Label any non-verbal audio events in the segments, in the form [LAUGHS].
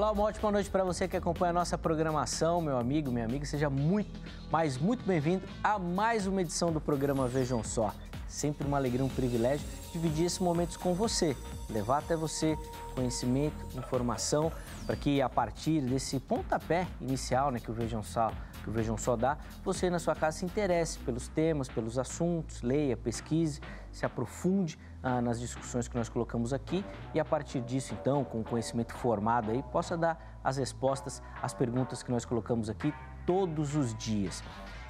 Olá, uma ótima noite para você que acompanha a nossa programação, meu amigo, minha amiga. Seja muito, mas muito bem-vindo a mais uma edição do programa Vejam Só. Sempre uma alegria, um privilégio dividir esses momentos com você, levar até você conhecimento, informação, para que a partir desse pontapé inicial né, que o Vejam Só que o Vejam Só dá, você na sua casa se interesse pelos temas, pelos assuntos, leia, pesquise, se aprofunde ah, nas discussões que nós colocamos aqui e a partir disso, então, com o conhecimento formado aí, possa dar as respostas às perguntas que nós colocamos aqui todos os dias.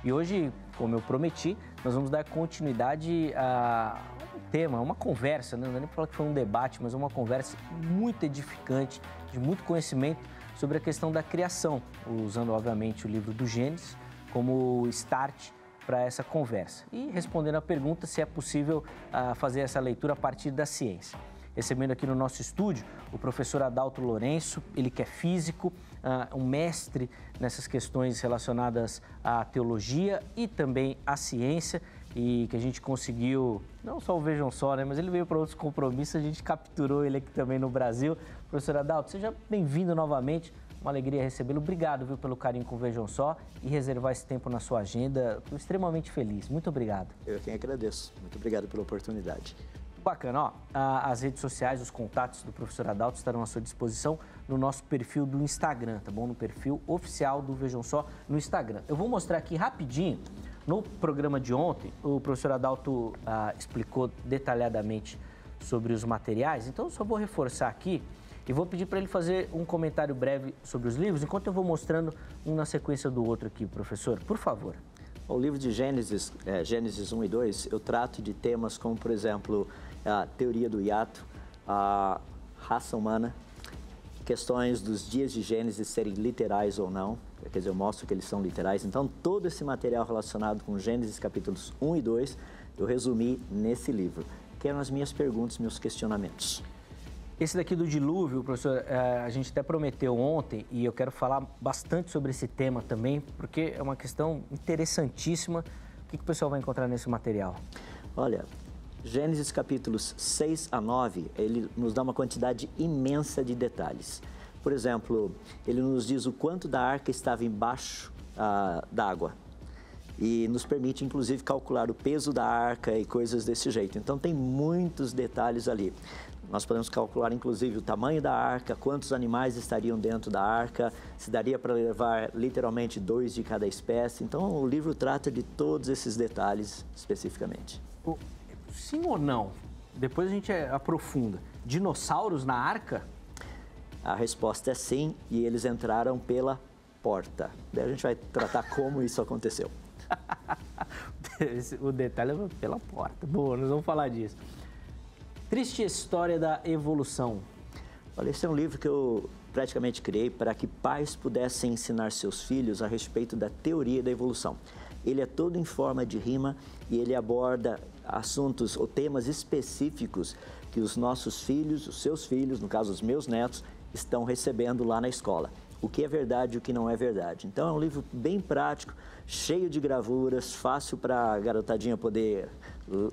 E hoje, como eu prometi, nós vamos dar continuidade a um tema, uma conversa, né? não é nem falar que foi um debate, mas uma conversa muito edificante, de muito conhecimento sobre a questão da criação, usando, obviamente, o livro do Gênesis como start para essa conversa. E respondendo a pergunta se é possível uh, fazer essa leitura a partir da ciência. Recebendo aqui no nosso estúdio o professor Adalto Lourenço, ele que é físico, uh, um mestre nessas questões relacionadas à teologia e também à ciência e que a gente conseguiu, não só o Vejam Só, né, mas ele veio para outros compromissos, a gente capturou ele aqui também no Brasil. Professor Adalto, seja bem-vindo novamente. Uma alegria recebê-lo. Obrigado viu, pelo carinho com o Vejam Só e reservar esse tempo na sua agenda. Estou extremamente feliz. Muito obrigado. Eu quem agradeço. Muito obrigado pela oportunidade. Bacana, ó, as redes sociais, os contatos do professor Adalto estarão à sua disposição no nosso perfil do Instagram, tá bom? No perfil oficial do Vejam Só no Instagram. Eu vou mostrar aqui rapidinho. No programa de ontem, o professor Adalto ah, explicou detalhadamente sobre os materiais, então eu só vou reforçar aqui e vou pedir para ele fazer um comentário breve sobre os livros, enquanto eu vou mostrando um na sequência do outro aqui, professor. Por favor. O livro de Gênesis, é, Gênesis 1 e 2, eu trato de temas como, por exemplo, a teoria do hiato, a raça humana, questões dos dias de Gênesis serem literais ou não, quer dizer, eu mostro que eles são literais. Então, todo esse material relacionado com Gênesis capítulos 1 e 2, eu resumi nesse livro, que eram as minhas perguntas, meus questionamentos. Esse daqui do dilúvio, professor, é, a gente até prometeu ontem e eu quero falar bastante sobre esse tema também, porque é uma questão interessantíssima. O que, o pessoal vai encontrar nesse material? Olha, Gênesis capítulos 6 a 9, ele nos dá uma quantidade imensa de detalhes. Por exemplo, ele nos diz o quanto da arca estava embaixo ah, d'água e nos permite, inclusive, calcular o peso da arca e coisas desse jeito. Então, tem muitos detalhes ali. Nós podemos calcular, inclusive, o tamanho da arca, quantos animais estariam dentro da arca, se daria para levar literalmente dois de cada espécie. Então, o livro trata de todos esses detalhes especificamente. Sim ou não? Depois a gente aprofunda. Dinossauros na arca? A resposta é sim, e eles entraram pela porta. Daí a gente vai tratar como isso aconteceu. [LAUGHS] o detalhe é pela porta. Boa, nós vamos falar disso. Triste História da Evolução. Olha, esse é um livro que eu praticamente criei para que pais pudessem ensinar seus filhos a respeito da teoria da evolução. Ele é todo em forma de rima e ele aborda assuntos ou temas específicos que os nossos filhos, os seus filhos, no caso os meus netos, estão recebendo lá na escola. O que é verdade e o que não é verdade. Então é um livro bem prático, cheio de gravuras, fácil para a garotadinha poder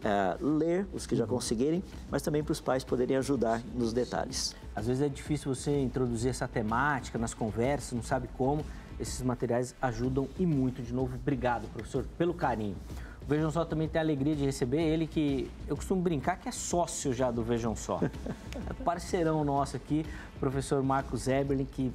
é, ler, os que já uhum. conseguirem, mas também para os pais poderem ajudar nos detalhes. Às vezes é difícil você introduzir essa temática nas conversas, não sabe como. Esses materiais ajudam e muito. De novo, obrigado, professor, pelo carinho. O Vejam Só também tem a alegria de receber ele, que eu costumo brincar que é sócio já do Vejam Só. [LAUGHS] É parceirão nosso aqui, professor Marcos Eberlin, que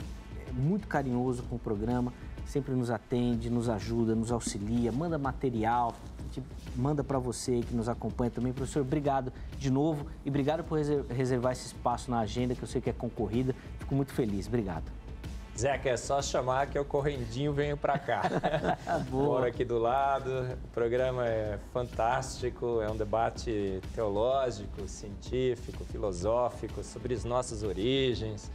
é muito carinhoso com o programa, sempre nos atende, nos ajuda, nos auxilia, manda material, gente manda para você que nos acompanha também. Professor, obrigado de novo e obrigado por reservar esse espaço na agenda, que eu sei que é concorrida. Fico muito feliz. Obrigado. Zeca, é só chamar que eu correndinho venho para cá. [LAUGHS] Moro aqui do lado, o programa é fantástico, é um debate teológico, científico, filosófico sobre as nossas origens,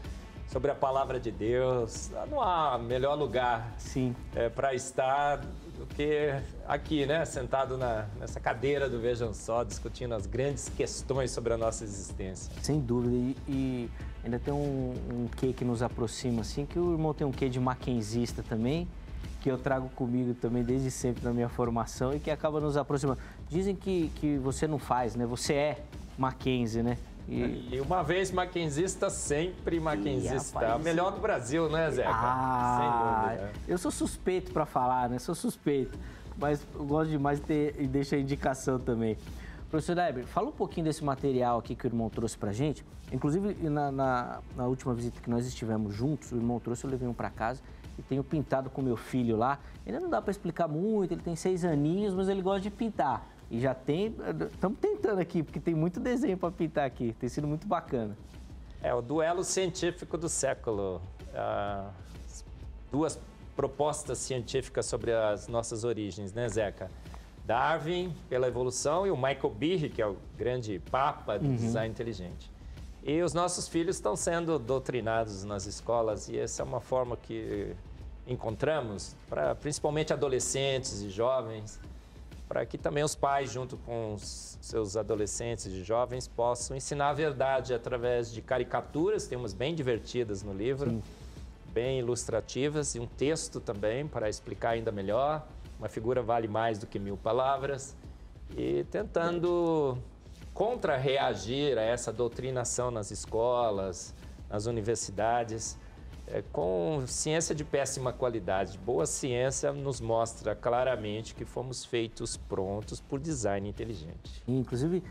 sobre a palavra de Deus. Não há melhor lugar Sim. É, para estar do que aqui, né, sentado na, nessa cadeira do Vejam Só, discutindo as grandes questões sobre a nossa existência. Sem dúvida. E, e ainda tem um, um quê que nos aproxima, assim, que o irmão tem um quê de maquenzista também, que eu trago comigo também desde sempre na minha formação e que acaba nos aproximando. Dizem que, que você não faz, né? Você é Mackenzie, né? E, e uma vez maquinzista, sempre maquinzista. Ih, melhor do Brasil, né, Zeca? Ah, Sem dúvida. Eu sou suspeito para falar, né? Sou suspeito. Mas eu gosto demais de ter, e deixa a indicação também. Professor Eber, fala um pouquinho desse material aqui que o irmão trouxe pra gente. Inclusive, na, na, na última visita que nós estivemos juntos, o irmão trouxe, eu levei um para casa e tenho pintado com meu filho lá. Ainda não dá para explicar muito, ele tem seis aninhos, mas ele gosta de pintar. E já tem, estamos tentando aqui, porque tem muito desenho para pintar aqui, tem sido muito bacana. É o duelo científico do século. Ah, duas propostas científicas sobre as nossas origens, né, Zeca? Darwin pela evolução e o Michael Behe, que é o grande papa do uhum. design inteligente. E os nossos filhos estão sendo doutrinados nas escolas e essa é uma forma que encontramos para principalmente adolescentes e jovens, para que também os pais, junto com os seus adolescentes e jovens, possam ensinar a verdade através de caricaturas, temos bem divertidas no livro, Sim. bem ilustrativas e um texto também para explicar ainda melhor. Uma figura vale mais do que mil palavras, e tentando contra-reagir a essa doutrinação nas escolas, nas universidades, é, com ciência de péssima qualidade. Boa ciência nos mostra claramente que fomos feitos prontos por design inteligente. Inclusive,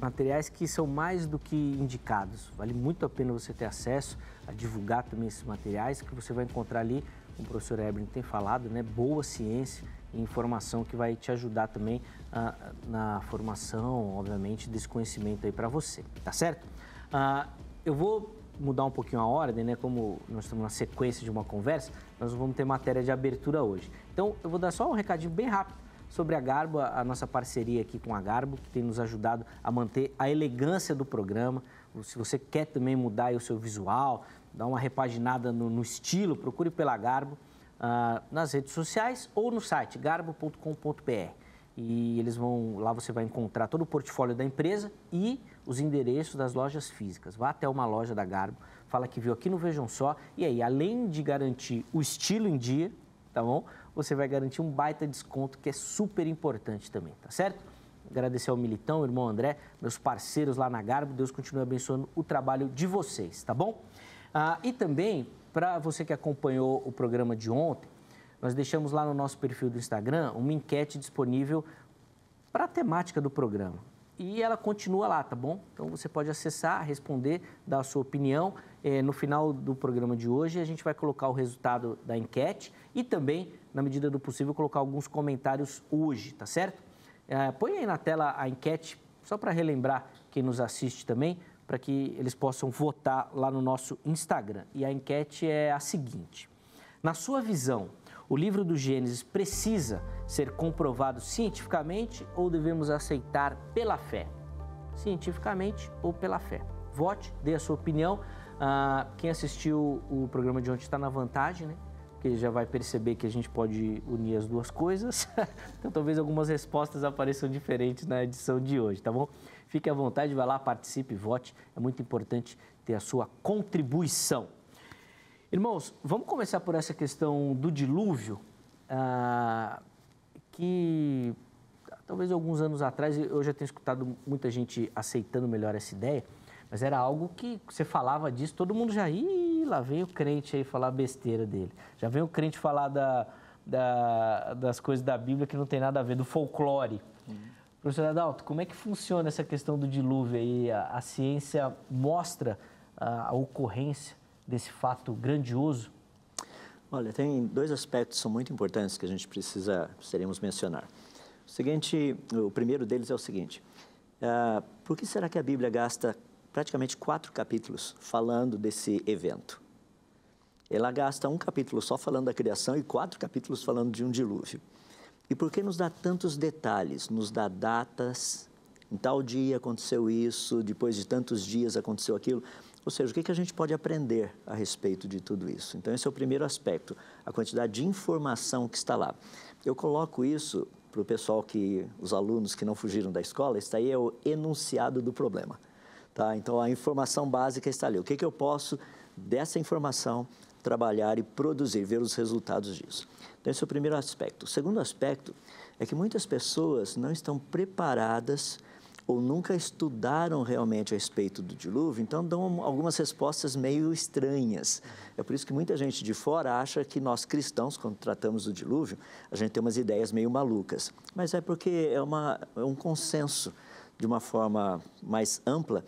materiais que são mais do que indicados. Vale muito a pena você ter acesso a divulgar também esses materiais que você vai encontrar ali como o professor Ebrin tem falado, né, boa ciência e informação que vai te ajudar também ah, na formação, obviamente, desse conhecimento aí para você, tá certo? Ah, eu vou mudar um pouquinho a ordem, né? Como nós estamos na sequência de uma conversa, nós vamos ter matéria de abertura hoje. Então, eu vou dar só um recadinho bem rápido sobre a Garbo, a nossa parceria aqui com a Garbo, que tem nos ajudado a manter a elegância do programa. Se você quer também mudar o seu visual, dar uma repaginada no, no estilo, procure pela Garbo uh, nas redes sociais ou no site garbo.com.br. E eles vão, lá você vai encontrar todo o portfólio da empresa e os endereços das lojas físicas. Vá até uma loja da Garbo, fala que viu aqui no Vejam Só, e aí, além de garantir o estilo em dia, tá bom? Você vai garantir um baita desconto que é super importante também, tá certo? Agradecer ao Militão, irmão André, meus parceiros lá na Garbo. Deus continue abençoando o trabalho de vocês, tá bom? Ah, e também, para você que acompanhou o programa de ontem, nós deixamos lá no nosso perfil do Instagram uma enquete disponível para a temática do programa. E ela continua lá, tá bom? Então você pode acessar, responder, dar a sua opinião. É, no final do programa de hoje, a gente vai colocar o resultado da enquete e também, na medida do possível, colocar alguns comentários hoje, tá certo? É, põe aí na tela a enquete, só para relembrar quem nos assiste também para que eles possam votar lá no nosso Instagram. E a enquete é a seguinte: na sua visão, o livro do Gênesis precisa ser comprovado cientificamente ou devemos aceitar pela fé? Cientificamente ou pela fé? Vote, dê a sua opinião. Ah, quem assistiu o programa de ontem está na vantagem, né? Porque já vai perceber que a gente pode unir as duas coisas. [LAUGHS] então, talvez algumas respostas apareçam diferentes na edição de hoje, tá bom? Fique à vontade, vai lá, participe, vote. É muito importante ter a sua contribuição. Irmãos, vamos começar por essa questão do dilúvio, ah, que talvez alguns anos atrás eu já tenho escutado muita gente aceitando melhor essa ideia, mas era algo que você falava disso, todo mundo já ia, lá vem o crente aí falar besteira dele. Já vem o crente falar da, da, das coisas da Bíblia que não tem nada a ver, do folclore. Uhum. Professor Adalto, como é que funciona essa questão do dilúvio aí? A, a ciência mostra a, a, ocorrência desse fato grandioso? Olha, tem dois aspectos que são muito importantes que a gente precisa, precisaremos mencionar. O seguinte, o primeiro deles é o seguinte, uh, por que será que a Bíblia gasta praticamente quatro capítulos falando desse evento? Ela gasta um capítulo só falando da criação e quatro capítulos falando de um dilúvio. E por que nos dá tantos detalhes? Nos dá datas, em tal dia aconteceu isso, depois de tantos dias aconteceu aquilo. Ou seja, o que, que a gente pode aprender a respeito de tudo isso? Então, esse é o primeiro aspecto, a quantidade de informação que está lá. Eu coloco isso para o pessoal que, os alunos que não fugiram da escola, está aí é o enunciado do problema. Tá? Então, a informação básica está ali. O que, que eu posso, dessa informação, trabalhar e produzir, ver os resultados disso? Então, esse é o primeiro aspecto. O segundo aspecto é que muitas pessoas não estão preparadas ou nunca estudaram realmente a respeito do dilúvio, então dão algumas respostas meio estranhas. É por isso que muita gente de fora acha que nós cristãos, quando tratamos do dilúvio, a gente tem umas ideias meio malucas. Mas é porque é, uma, é um consenso, de uma forma mais ampla,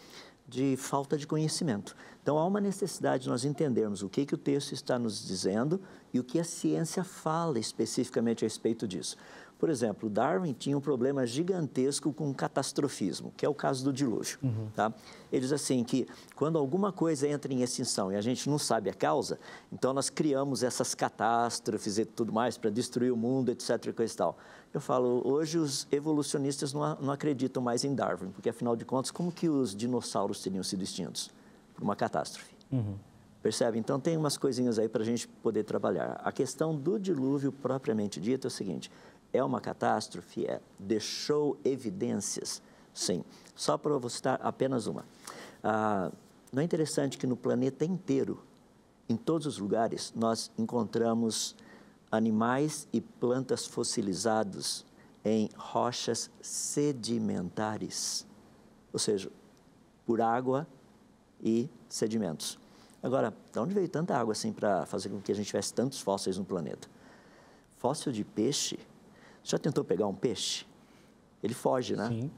de falta de conhecimento. Então há uma necessidade de nós entendermos o que, que o texto está nos dizendo e o que a ciência fala especificamente a respeito disso. Por exemplo, Darwin tinha um problema gigantesco com o catastrofismo, que é o caso do dilúvio. Uhum. Tá? Ele diz assim que quando alguma coisa entra em extinção e a gente não sabe a causa, então nós criamos essas catástrofes e tudo mais para destruir o mundo, etc. E tal. Eu falo, hoje os evolucionistas não, não acreditam mais em Darwin, porque afinal de contas, como que os dinossauros teriam sido extintos? Por uma catástrofe. Uhum. Percebe? Então tem umas coisinhas aí para a gente poder trabalhar. A questão do dilúvio propriamente dito é o seguinte: é uma catástrofe? É. Deixou evidências? Sim. Só para você citar apenas uma. Ah, não é interessante que no planeta inteiro, em todos os lugares, nós encontramos animais e plantas fossilizados em rochas sedimentares, ou seja, por água e sedimentos. Agora, de onde veio tanta água assim para fazer com que a gente tivesse tantos fósseis no planeta? Fóssil de peixe já tentou pegar um peixe? Ele foge, né? Sim.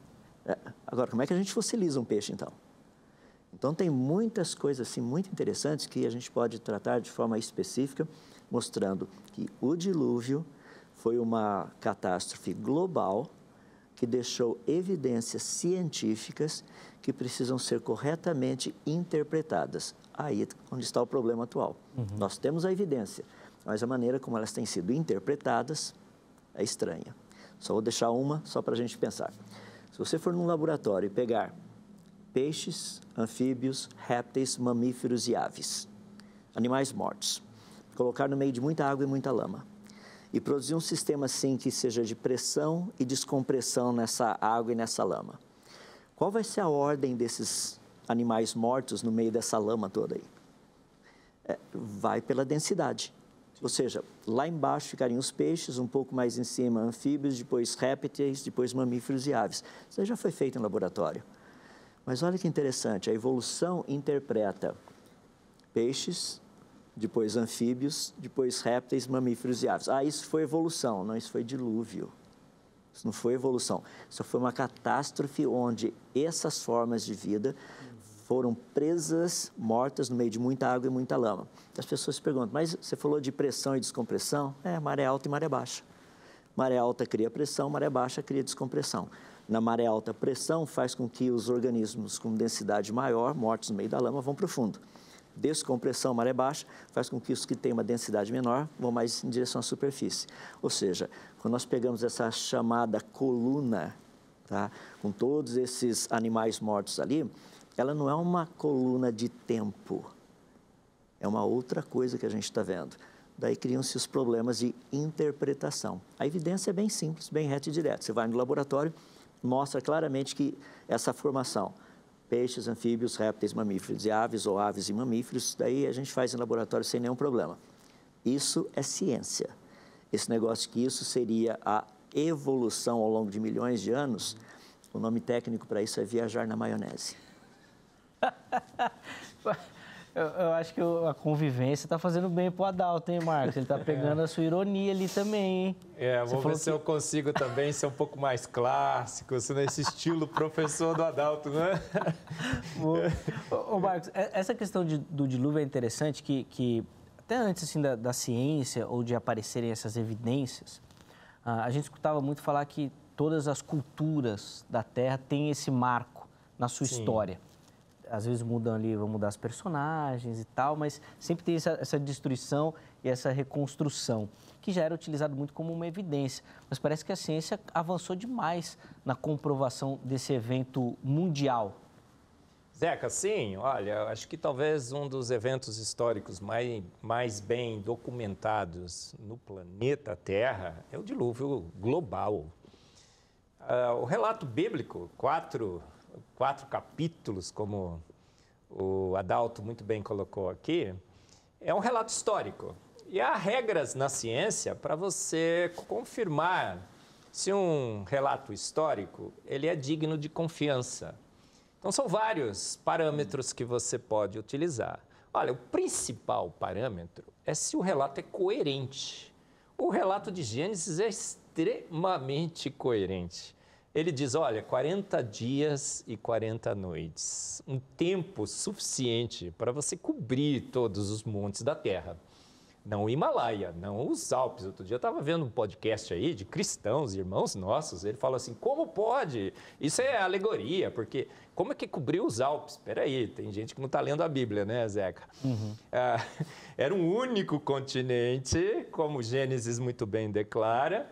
É, agora, como é que a gente fossiliza um peixe, então? Então, tem muitas coisas assim, muito interessantes que a gente pode tratar de forma específica, mostrando que o dilúvio foi uma catástrofe global que deixou evidências científicas que precisam ser corretamente interpretadas. Aí é onde está o problema atual. Uhum. Nós temos a evidência, mas a maneira como elas têm sido interpretadas é estranha. Só vou deixar uma só para a gente pensar. Se você for num laboratório e pegar peixes, anfíbios, répteis, mamíferos e aves, animais mortos, colocar no meio de muita água e muita lama, e produzir um sistema assim que seja de pressão e descompressão nessa água e nessa lama, qual vai ser a ordem desses animais mortos no meio dessa lama toda aí? É, vai pela densidade. Ou seja, lá embaixo ficariam os peixes, um pouco mais em cima anfíbios, depois répteis, depois mamíferos e aves. Isso já foi feito em laboratório. Mas olha que interessante, a evolução interpreta peixes, depois anfíbios, depois répteis, mamíferos e aves. Ah, isso foi evolução, não, isso foi dilúvio. Isso não foi evolução. Isso foi uma catástrofe onde essas formas de vida foram presas, mortas no meio de muita água e muita lama. As pessoas se perguntam, mas você falou de pressão e descompressão? É, maré alta e maré baixa. Maré alta cria pressão, maré baixa cria descompressão. Na maré alta, pressão faz com que os organismos com densidade maior, mortos no meio da lama, vão para o fundo. Descompressão, maré baixa, faz com que os que têm uma densidade menor vão mais em direção à superfície. Ou seja, quando nós pegamos essa chamada coluna, tá, com todos esses animais mortos ali, ela não é uma coluna de tempo, é uma outra coisa que a gente está vendo. Daí criam-se os problemas de interpretação. A evidência é bem simples, bem reta e direta. Você vai no laboratório, mostra claramente que essa formação, peixes, anfíbios, répteis, mamíferos e aves, ou aves e mamíferos, daí a gente faz em laboratório sem nenhum problema. Isso é ciência. Esse negócio que isso seria a evolução ao longo de milhões de anos, o nome técnico para isso é viajar na maionese. [LAUGHS] eu, eu, acho que a convivência está fazendo bem pro Adalto, hein, Marcos? Ele está [LAUGHS] pegando é. a sua ironia ali também, hein? É, vou ver se eu consigo também ser um pouco mais clássico, nesse estilo professor do Adalto, né? [LAUGHS] ô, ô, Marcos, essa questão de, do dilúvio é interessante, que, que até antes assim, da, da ciência ou de aparecerem essas evidências, a gente escutava muito falar que todas as culturas da Terra têm esse marco na sua Sim. história às vezes mudam ali, vão mudar os personagens e tal, mas sempre tem essa, essa, destruição e essa reconstrução, que já era utilizado muito como uma evidência. Mas parece que a ciência avançou demais na comprovação desse evento mundial. Zeca, sim, olha, acho que talvez um dos eventos históricos mais, mais bem documentados no planeta Terra é o dilúvio global. Uh, o relato bíblico, quatro quatro capítulos, como o Adalto muito bem colocou aqui, é um relato histórico. E há regras na ciência para você confirmar se um relato histórico, ele é digno de confiança. Então, são vários parâmetros que você pode utilizar. Olha, o principal parâmetro é se o relato é coerente. O relato de Gênesis é extremamente coerente. Ele diz: olha, 40 dias e 40 noites, um tempo suficiente para você cobrir todos os montes da terra. Não o Himalaia, não os Alpes. Outro dia eu estava vendo um podcast aí de cristãos, irmãos nossos. Ele falou assim: como pode? Isso é alegoria, porque como é que cobriu os Alpes? Espera aí, tem gente que não está lendo a Bíblia, né, Zeca? Uhum. Ah, [LAUGHS] era um único continente, como Gênesis muito bem declara.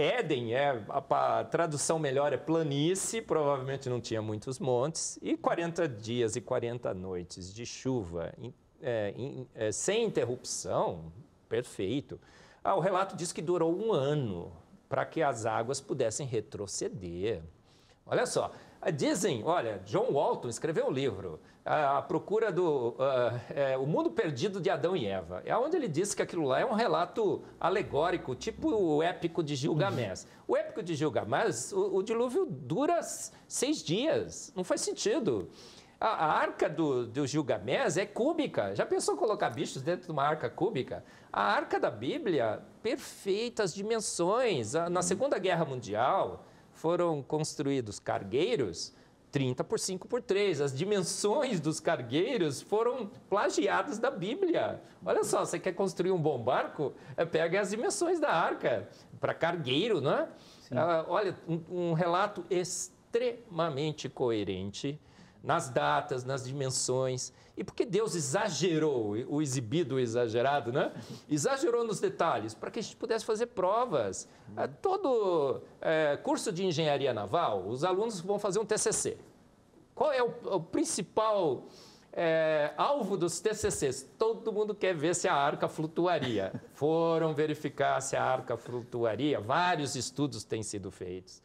Éden, é, a, a, tradução melhor é planície, provavelmente não tinha muitos montes, e 40 dias e 40 noites de chuva é, in, é, sem interrupção, perfeito. Ah, o relato diz que durou um ano para que as águas pudessem retroceder. Olha só, dizem, olha, John Walton escreveu um livro, A, Procura do uh, é, O Mundo Perdido de Adão e Eva, é onde ele diz que aquilo lá é um relato alegórico, tipo o épico de Gilgamesh. O épico de Gilgamesh, o, o dilúvio dura seis dias, não faz sentido. A, a arca do, do Gilgamesh é cúbica. Já pensou colocar bichos dentro de uma arca cúbica? A arca da Bíblia, perfeitas dimensões. Na Segunda Guerra Mundial, foram construídos cargueiros 30 por 5 por 3. As dimensões dos cargueiros foram plagiadas da Bíblia. Olha só, você quer construir um bom barco? É, pega as dimensões da arca para cargueiro, não é? Ah, olha, um, um relato extremamente coerente nas datas, nas dimensões. E porque Deus exagerou, o exibido, o exagerado, né? Exagerou nos detalhes, para que a gente pudesse fazer provas. É, todo é, curso de engenharia naval, os alunos vão fazer um TCC. Qual é o, o principal é, alvo dos TCCs? Todo mundo quer ver se a arca flutuaria. Foram verificar se a arca flutuaria. Vários estudos têm sido feitos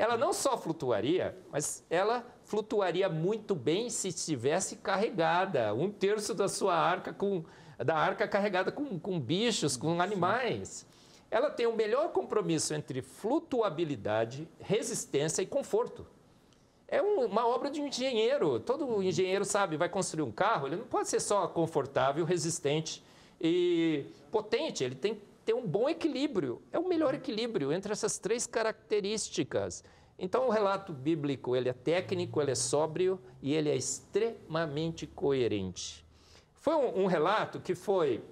ela não só flutuaria, mas ela flutuaria muito bem se estivesse carregada, um terço da sua arca com da arca carregada com, com bichos, com animais. Ela tem o melhor compromisso entre flutuabilidade, resistência e conforto. É um, uma obra de um engenheiro. Todo engenheiro sabe, vai construir um carro, ele não pode ser só confortável, resistente e potente. Ele tem ter um bom equilíbrio, é o melhor equilíbrio entre essas três características. Então, o relato bíblico ele é técnico, ele é sóbrio e ele é extremamente coerente. Foi um, um relato que foi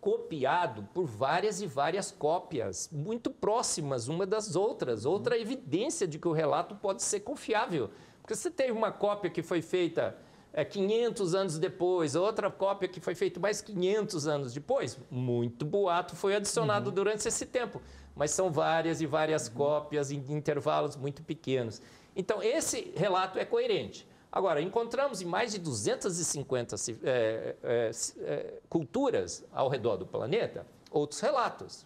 copiado por várias e várias cópias, muito próximas uma das outras. Outra evidência de que o relato pode ser confiável. Porque você teve uma cópia que foi feita é, 500 anos depois, outra cópia que foi feita mais 500 anos depois. Muito boato foi adicionado uhum. durante esse tempo, mas são várias e várias uhum. cópias em intervalos muito pequenos. Então, esse relato é coerente. Agora, encontramos em mais de 250 é, é, é, culturas ao redor do planeta outros relatos.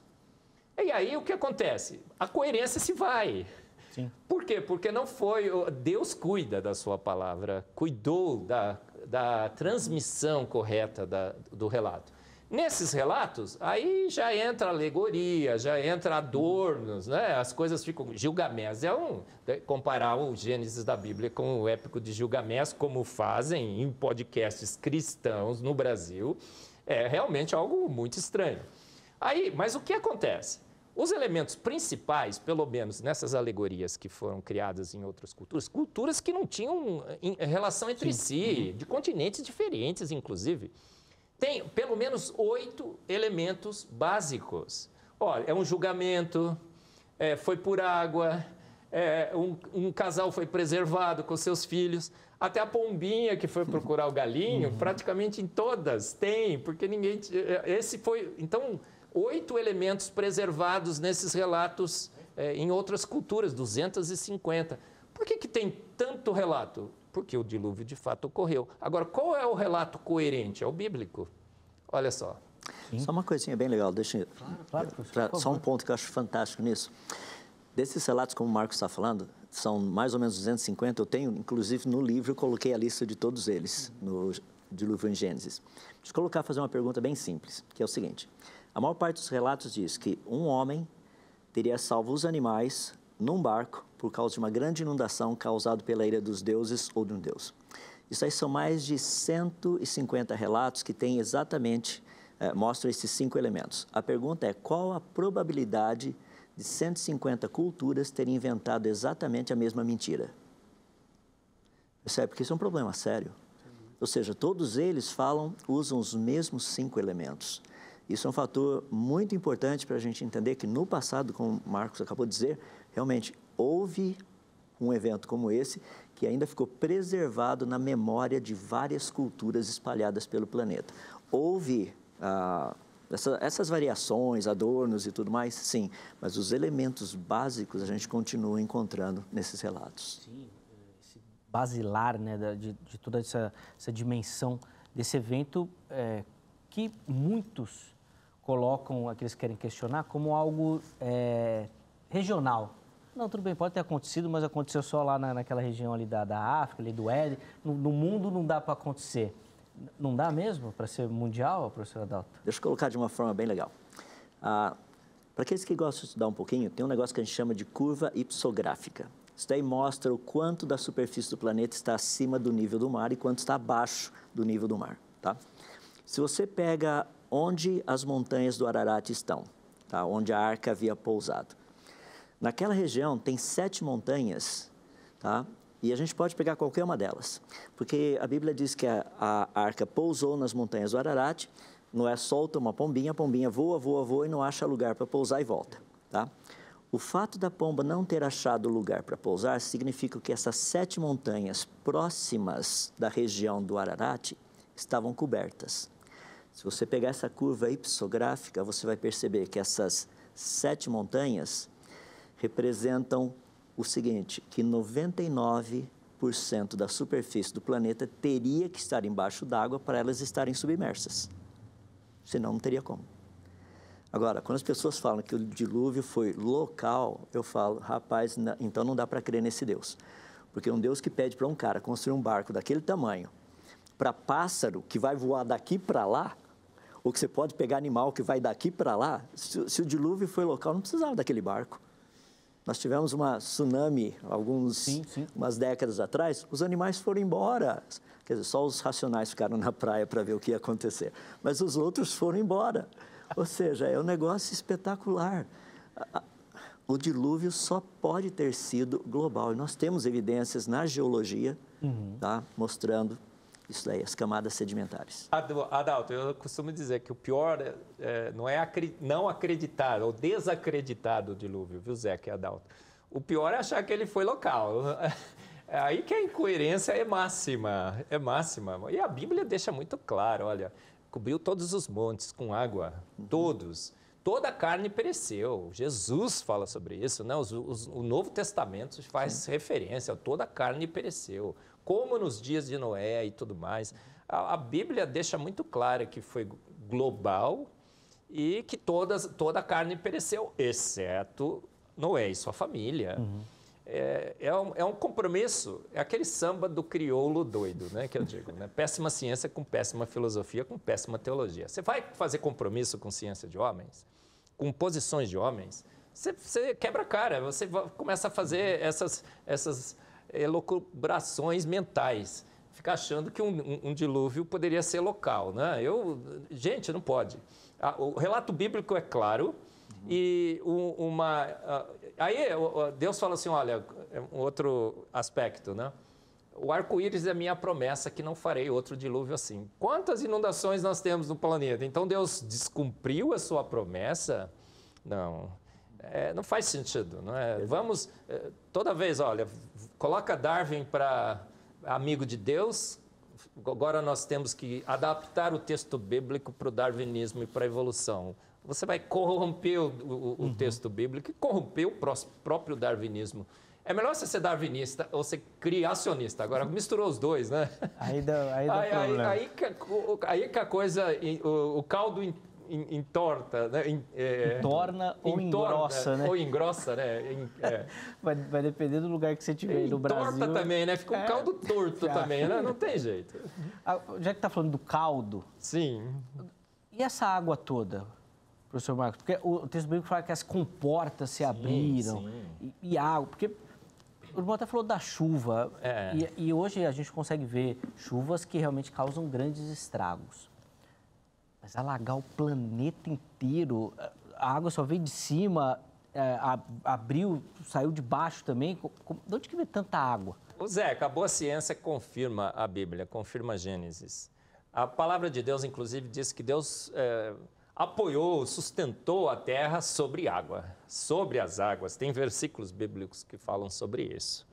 E aí o que acontece? A coerência se vai. Sim. Por quê? Porque não foi. Deus cuida da sua palavra, cuidou da, da transmissão correta da, do relato. Nesses relatos, aí já entra alegoria, já entra adornos, né? As coisas ficam. Gilgamesh é um. Né? Comparar o Gênesis da Bíblia com o épico de Gilgamesh, como fazem em podcasts cristãos no Brasil, é realmente algo muito estranho. Aí, mas o que acontece? Os elementos principais, pelo menos nessas alegorias que foram criadas em outras culturas, culturas que não tinham relação entre Sim. si, de continentes diferentes, inclusive, tem pelo menos oito elementos básicos. Olha, é um julgamento, é, foi por água, é, um, um, casal foi preservado com seus filhos, até a pombinha que foi procurar o galinho, uhum. praticamente em todas tem, porque ninguém. Esse foi. Então oito elementos preservados nesses relatos é, em outras culturas, 250. Por que, que tem tanto relato? Porque o dilúvio de fato ocorreu. Agora, qual é o relato coerente? É o bíblico. Olha só. Sim. Só uma coisinha bem legal, deixa claro, claro, pra, só um ponto que eu acho fantástico nisso. Desses relatos, como o Marcos está falando, são mais ou menos 250. Eu tenho, inclusive, no livro, eu coloquei a lista de todos eles, no Dilúvio em Gênesis. Deixa eu colocar, fazer uma pergunta bem simples, que é o seguinte. A maior parte dos relatos diz que um homem teria salvo os animais num barco por causa de uma grande inundação causada pela ira dos deuses ou de um deus. Isso aí são mais de 150 relatos que têm exatamente, é, mostram esses cinco elementos. A pergunta é, qual a probabilidade de 150 culturas terem inventado exatamente a mesma mentira? Percebe? Porque isso é um problema sério. Ou seja, todos eles falam, usam os mesmos cinco elementos. Isso é um fator muito importante para a gente entender que no passado, como o Marcos acabou de dizer, realmente houve um evento como esse que ainda ficou preservado na memória de várias culturas espalhadas pelo planeta. Houve ah, essa, essas variações, adornos e tudo mais, sim, mas os elementos básicos a gente continua encontrando nesses relatos. Sim, esse basilar né, de, de toda essa, essa, dimensão desse evento é, que muitos colocam, aqueles que querem questionar, como algo é, regional. Não, tudo bem, pode ter acontecido, mas aconteceu só lá na, naquela região ali da, da África, ali do Éden. No, no mundo não dá para acontecer. Não dá mesmo para ser mundial, professor Adalto? Deixa eu colocar de uma forma bem legal. Ah, para aqueles que gostam de estudar um pouquinho, tem um negócio que a gente chama de curva ipsográfica. Isso daí mostra o quanto da superfície do planeta está acima do nível do mar e quanto está abaixo do nível do mar. Tá? Se você pega onde as montanhas do Ararat estão, tá? onde a arca havia pousado, Naquela região tem sete montanhas, tá? E a gente pode pegar qualquer uma delas, porque a Bíblia diz que a, a arca pousou nas montanhas do Ararat, Noé solta uma pombinha, a pombinha voa, voa, voa e não acha lugar para pousar e volta, tá? O fato da pomba não ter achado lugar para pousar significa que essas sete montanhas próximas da região do Ararat estavam cobertas. Se você pegar essa curva ipsográfica, você vai perceber que essas sete montanhas representam o seguinte, que 99% da superfície do planeta teria que estar embaixo d'água para elas estarem submersas. Senão não teria como. Agora, quando as pessoas falam que o dilúvio foi local, eu falo, rapaz, então não dá para crer nesse Deus. Porque um Deus que pede para um cara construir um barco daquele tamanho, para pássaro que vai voar daqui para lá, ou que você pode pegar animal que vai daqui para lá, se, se o dilúvio foi local, não precisava daquele barco. Nós tivemos uma tsunami alguns sim, sim. umas décadas atrás, os animais foram embora. Quer dizer, só os racionais ficaram na praia para ver o que ia acontecer, mas os outros foram embora. Ou seja, é um negócio espetacular. O dilúvio só pode ter sido global. E nós temos evidências na geologia uhum. tá, mostrando isso daí, as camadas sedimentares. Adalto, eu costumo dizer que o pior é, é não é acri não acreditar ou desacreditar do dilúvio, viu, Zé, que é Adalto? O pior é achar que ele foi local. [LAUGHS] É aí que a incoerência é máxima, é máxima. E a Bíblia deixa muito claro, olha, cobriu todos os montes com água, uhum. todos. Toda a carne pereceu. Jesus fala sobre isso, né? Os, os, o Novo Testamento faz Sim. referência, toda a carne pereceu como nos dias de Noé e tudo mais. A, a Bíblia deixa muito claro que foi global e que todas, toda a carne pereceu, exceto Noé e sua família. Uhum. É, é, um, é, um, compromisso, é aquele samba do crioulo doido, né, que eu digo. Né? Péssima ciência com péssima filosofia, com péssima teologia. Você vai fazer compromisso com ciência de homens, com posições de homens, você, você quebra a cara, você começa a fazer essas, essas elucubrações mentais. Ficar achando que um, um, um, dilúvio poderia ser local. Né? Eu, gente, não pode. O relato bíblico é claro uhum. e uma. Aí Deus fala assim: olha, é um outro aspecto, né? O arco-íris é minha promessa que não farei outro dilúvio assim. Quantas inundações nós temos no planeta? Então Deus descumpriu a sua promessa? Não. É, não faz sentido, não é? Vamos, é, toda vez, olha, coloca Darwin para amigo de Deus, agora nós temos que adaptar o texto bíblico para o darwinismo e para a evolução. Você vai corromper o, o, o uhum. texto bíblico e corromper o próprio darwinismo. É melhor você ser darwinista ou ser criacionista. Agora, [LAUGHS] misturou os dois, né? Aí dá, aí dá aí. Aí, aí, que, aí que a coisa, o, o caldo entorta, né? Em, é, entorna ou engrossa, né? Ou engrossa, né? Em, é. [LAUGHS] vai, vai, depender do lugar que você estiver no Brasil. Torta também, né? Fica um é. caldo torto [LAUGHS] também, né? Não tem jeito. Ah, já que está falando do caldo... Sim. E essa água toda? professor Marcos? Porque o texto bíblico fala que as comportas se sim, abriram sim. E, e água. Porque o irmão até falou da chuva. É. E, e, hoje a gente consegue ver chuvas que realmente causam grandes estragos. Mas alagar o planeta inteiro, a água só veio de cima, é, abriu, saiu de baixo também. De onde que vem tanta água? O Zé, a boa ciência confirma a Bíblia, confirma Gênesis. A palavra de Deus, inclusive, diz que Deus é, apoiou, sustentou a terra sobre água, sobre as águas. Tem versículos bíblicos que falam sobre isso.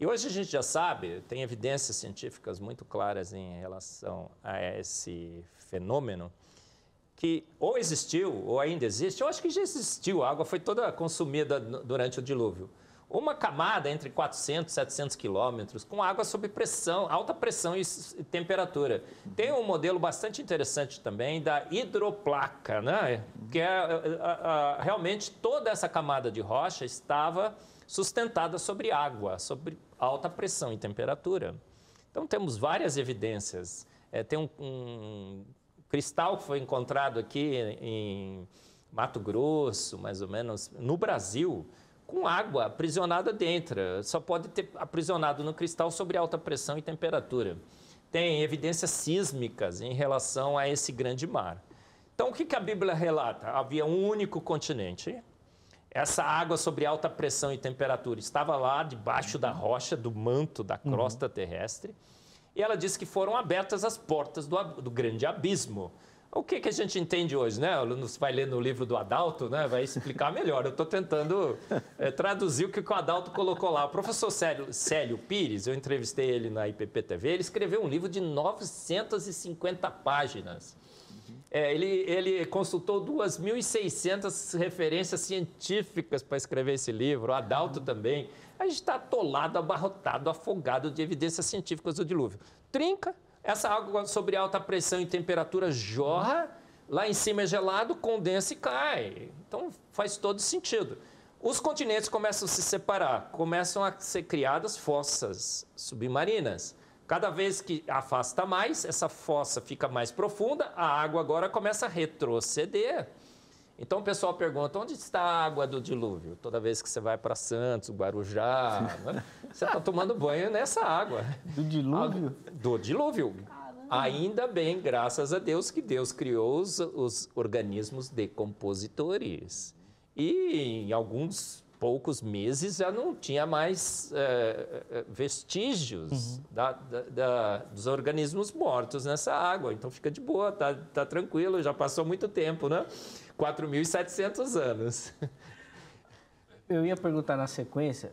E hoje a gente já sabe, tem evidências científicas muito claras em relação a esse fenômeno, que ou existiu ou ainda existe, eu acho que já existiu, a água foi toda consumida durante o dilúvio uma camada entre 400 e 700 quilômetros, com água sob pressão, alta pressão e temperatura. Tem um modelo bastante interessante também da hidroplaca, né? que é, a, a, realmente toda essa camada de rocha estava sustentada sobre água, sobre alta pressão e temperatura. Então temos várias evidências. É, tem um, um cristal que foi encontrado aqui em Mato Grosso, mais ou menos, no Brasil, com água aprisionada dentro. Só pode ter aprisionado no cristal sobre alta pressão e temperatura. Tem evidências sísmicas em relação a esse grande mar. Então, o que, a Bíblia relata? Havia um único continente. Essa água sobre alta pressão e temperatura estava lá debaixo da rocha, do manto da crosta uhum. terrestre. E ela diz que foram abertas as portas do, do grande abismo. O que, que a gente entende hoje, né? Você vai ler no livro do Adalto, né? Vai explicar melhor. Eu estou tentando é, traduzir o que o Adalto colocou lá. O professor Célio, Célio Pires, eu entrevistei ele na IPP TV, ele escreveu um livro de 950 páginas. É, ele, ele consultou 2.600 referências científicas para escrever esse livro, o Adalto também. A gente está atolado, abarrotado, afogado de evidências científicas do dilúvio. Trinca, essa água sobre alta pressão e temperatura jorra, lá em cima é gelado, condensa e cai. Então faz todo sentido. Os continentes começam a se separar, começam a ser criadas fossas submarinas. Cada vez que afasta mais, essa fossa fica mais profunda, a água agora começa a retroceder. Então o pessoal pergunta: onde está a água do dilúvio? Toda vez que você vai para Santos, Guarujá, [LAUGHS] né? você está tomando banho nessa água. Do dilúvio? Do dilúvio. Ainda bem, graças a Deus, que Deus criou os, os organismos decompositores. E em alguns poucos meses já não tinha mais é, vestígios uhum. da, da, da, dos organismos mortos nessa água. Então fica de boa, tá, tá tranquilo, já passou muito tempo, né? 4.700 anos. Eu ia perguntar na sequência,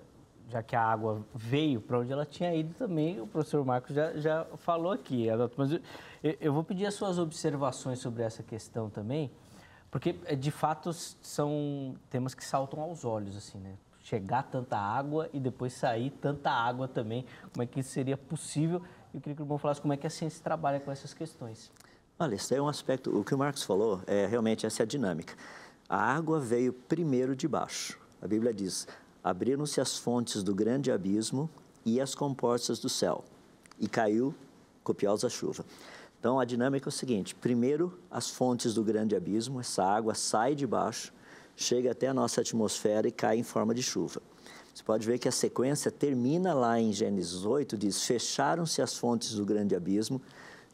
já que a água veio para onde ela tinha ido também, o professor Marcos já, já falou aqui, mas eu, eu vou pedir as suas observações sobre essa questão também, porque é, de fato são temas que saltam aos olhos, assim, né? Chegar tanta água e depois sair tanta água também, como é que isso seria possível? Eu queria que o irmão falasse como é que a ciência trabalha com essas questões. Olha, isso é um aspecto, o que o Marcos falou, é realmente essa é a dinâmica. A água veio primeiro de baixo. A Bíblia diz: abriram-se as fontes do grande abismo e as comportas do céu, e caiu copiosa chuva. Então a dinâmica é o seguinte: primeiro as fontes do grande abismo, essa água sai de baixo, chega até a nossa atmosfera e cai em forma de chuva. Você pode ver que a sequência termina lá em Gênesis 8, diz: Fecharam-se as fontes do grande abismo,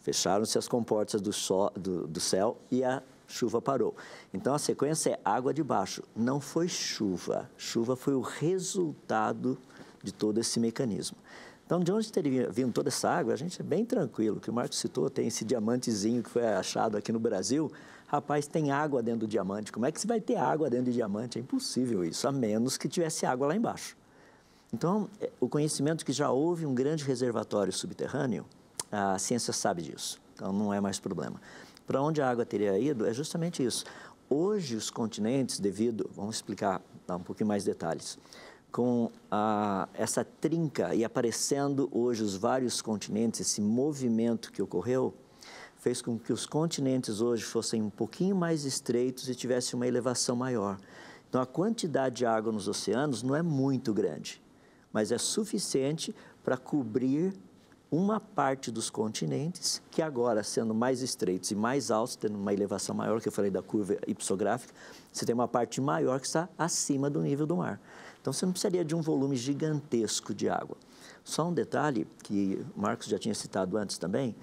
Fecharam-se as comportas do, sol, do, do céu e a chuva parou. Então a sequência é água de baixo. Não foi chuva. Chuva foi o resultado de todo esse mecanismo. Então, de onde teria vindo toda essa água? A gente é bem tranquilo. O que o Marcos citou, tem esse diamantezinho que foi achado aqui no Brasil. Rapaz, tem água dentro do diamante. Como é que você vai ter água dentro do diamante? É impossível isso, a menos que tivesse água lá embaixo. Então, é, o conhecimento que já houve um grande reservatório subterrâneo, a ciência sabe disso, então não é mais problema. Para onde a água teria ido é justamente isso. Hoje, os continentes, devido, vamos explicar, dar um pouquinho mais detalhes, com a, essa trinca e aparecendo hoje os vários continentes, esse movimento que ocorreu, fez com que os continentes hoje fossem um pouquinho mais estreitos e tivessem uma elevação maior. Então, a quantidade de água nos oceanos não é muito grande, mas é suficiente para cobrir uma parte dos continentes, que agora, sendo mais estreitos e mais altos, tendo uma elevação maior, que eu falei da curva ipsográfica, você tem uma parte maior que está acima do nível do mar. Então, você não precisaria de um volume gigantesco de água. Só um detalhe que o Marcos já tinha citado antes também,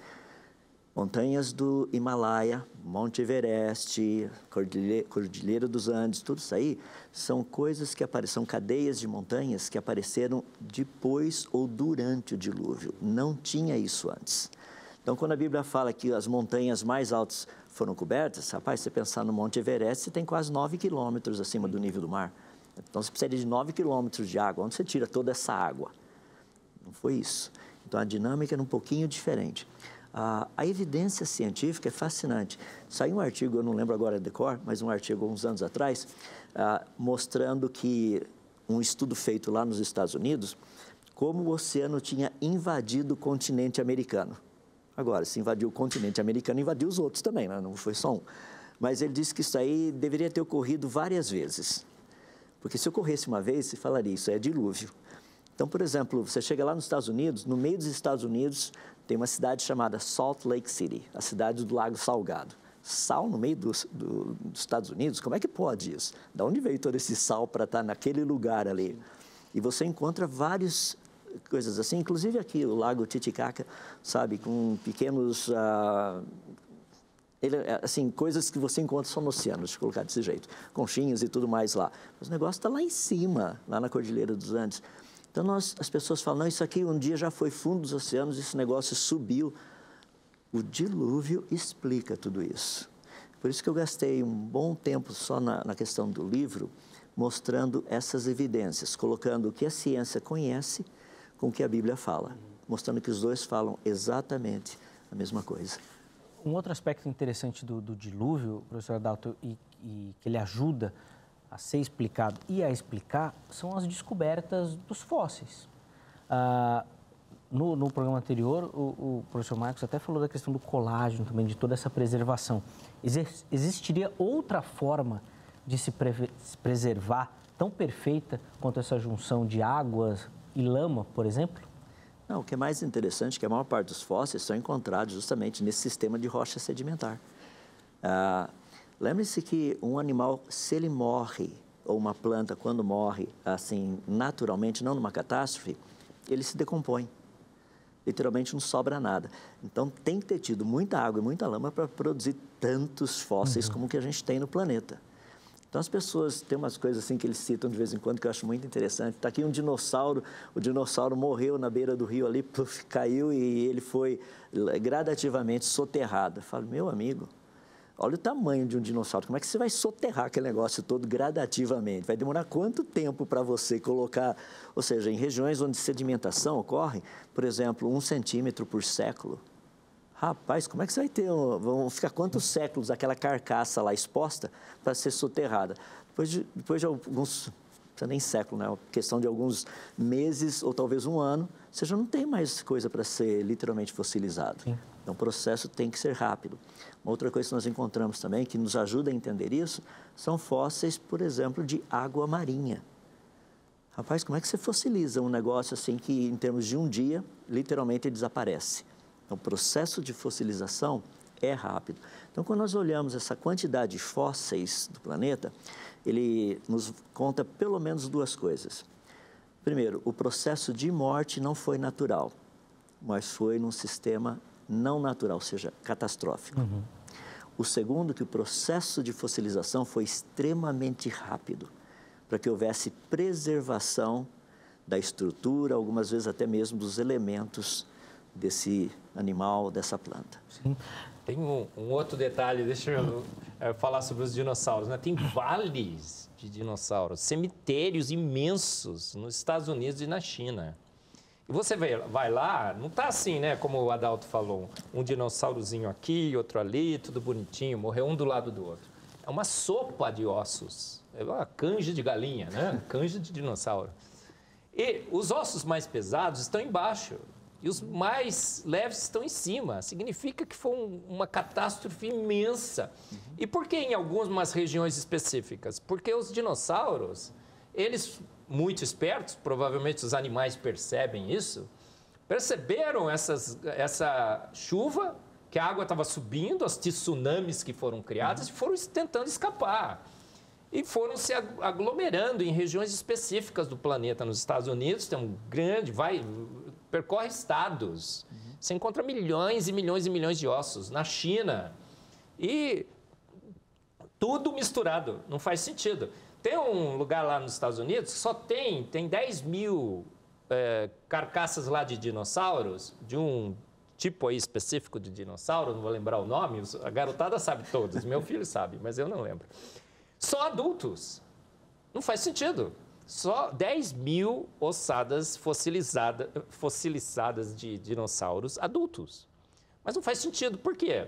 montanhas do Himalaia, Monte Everest, Cordilheira, dos Andes, tudo isso aí são coisas que apareceram, cadeias de montanhas que apareceram depois ou durante o dilúvio. Não tinha isso antes. Então, quando a Bíblia fala que as montanhas mais altas foram cobertas, rapaz, você pensar no Monte Everest, você tem quase 9 quilômetros acima do nível do mar. Então, você precisa de 9 quilômetros de água. Onde você tira toda essa água? Não foi isso. Então, a dinâmica era um pouquinho diferente. A, a, evidência científica é fascinante. Saiu um artigo, eu não lembro agora de cor, mas um artigo uns anos atrás, ah, mostrando que um estudo feito lá nos Estados Unidos, como o oceano tinha invadido o continente americano. Agora, se invadiu o continente americano, invadiu os outros também, né? não foi só um. Mas ele disse que isso aí deveria ter ocorrido várias vezes. Porque se ocorresse uma vez, se falaria isso é dilúvio. Então, por exemplo, você chega lá nos Estados Unidos, no meio dos Estados Unidos tem uma cidade chamada Salt Lake City, a cidade do Lago Salgado. Sal no meio do, do, dos Estados Unidos, como é que pode isso? Da onde veio todo esse sal para estar naquele lugar ali? E você encontra várias coisas assim, inclusive aqui o Lago Titicaca, sabe, com pequenos uh, ele, assim, coisas que você encontra só no oceano, eu colocar desse jeito, conchinhas e tudo mais lá. Mas o negócio está lá em cima, lá na Cordilheira dos Andes. Então, nós, as pessoas falam, isso aqui um dia já foi fundo dos oceanos, esse negócio subiu. O dilúvio explica tudo isso. Por isso que eu gastei um bom tempo só na, na questão do livro, mostrando essas evidências, colocando o que a ciência conhece com o que a Bíblia fala, mostrando que os dois falam exatamente a mesma coisa. Um outro aspecto interessante do, do dilúvio, professor Adalto, e, e que ele ajuda a ser explicado e a explicar são as descobertas dos fósseis. Ah, no, no, programa anterior, o, o, professor Marcos até falou da questão do colágeno também, de toda essa preservação. Exist, existiria outra forma de se, se preservar tão perfeita quanto essa junção de águas e lama, por exemplo? Não, o que é mais interessante é que a maior parte dos fósseis são encontrados justamente nesse sistema de rocha sedimentar. Ah, Lembre-se que um animal, se ele morre, ou uma planta, quando morre, assim, naturalmente, não numa catástrofe, ele se decompõe. Literalmente não sobra nada. Então tem que ter tido muita água e muita lama para produzir tantos fósseis uhum. como que a gente tem no planeta. Então as pessoas têm umas coisas assim que eles citam de vez em quando que eu acho muito interessante. Está aqui um dinossauro, o dinossauro morreu na beira do rio ali, [LAUGHS] caiu e ele foi gradativamente soterrado. Eu falo, meu amigo, Olha o tamanho de um dinossauro. Como é que você vai soterrar aquele negócio todo gradativamente? Vai demorar quanto tempo para você colocar? Ou seja, em regiões onde sedimentação ocorre, por exemplo, um centímetro por século. Rapaz, como é que você vai ter? Vão ficar quantos séculos aquela carcaça lá exposta para ser soterrada? Depois de, depois de alguns nem século, né? questão de alguns meses ou talvez um ano, você já não tem mais coisa para ser literalmente fossilizado. Sim. Então, o processo tem que ser rápido. Uma outra coisa que nós encontramos também, que nos ajuda a entender isso, são fósseis, por exemplo, de água marinha. Rapaz, como é que você fossiliza um negócio assim que, em termos de um dia, literalmente desaparece? Então, o processo de fossilização é rápido. Então, quando nós olhamos essa quantidade de fósseis do planeta, ele nos conta pelo menos duas coisas. Primeiro, o processo de morte não foi natural, mas foi num sistema não natural, ou seja, catastrófico. Uhum. O segundo, que o processo de fossilização foi extremamente rápido, para que houvesse preservação da estrutura, algumas vezes até mesmo dos elementos desse animal, dessa planta. Sim. Tem um, um outro detalhe, deixa eu é, falar sobre os dinossauros. Né? Tem vales de dinossauros, cemitérios imensos nos Estados Unidos e na China. Você vai, vai lá, não está assim, né? Como o Adalto falou, um dinossaurozinho aqui, outro ali, tudo bonitinho, morreu um do lado do outro. É uma sopa de ossos, é uma canja de galinha, né? [LAUGHS] Canja de dinossauro. E os ossos mais pesados estão embaixo e os mais leves estão em cima. Significa que foi um, uma catástrofe imensa. Uhum. E por que em algumas regiões específicas? Porque os dinossauros, eles muito espertos, provavelmente os animais percebem isso, perceberam essas, essa chuva, que a água estava subindo, as tsunamis que foram criadas, e foram tentando escapar. E foram se aglomerando em regiões específicas do planeta. Nos Estados Unidos tem um grande, vai, percorre estados. Você encontra milhões e milhões e milhões de ossos. Na China. E tudo misturado, não faz sentido. Tem um lugar lá nos Estados Unidos que só tem, tem 10 mil é, carcaças lá de dinossauros, de um tipo aí específico de dinossauro, não vou lembrar o nome, a garotada sabe todos, meu filho sabe, mas eu não lembro. Só adultos. Não faz sentido. Só 10 mil ossadas fossilizadas, fossilizadas de dinossauros adultos. Mas não faz sentido. Por quê?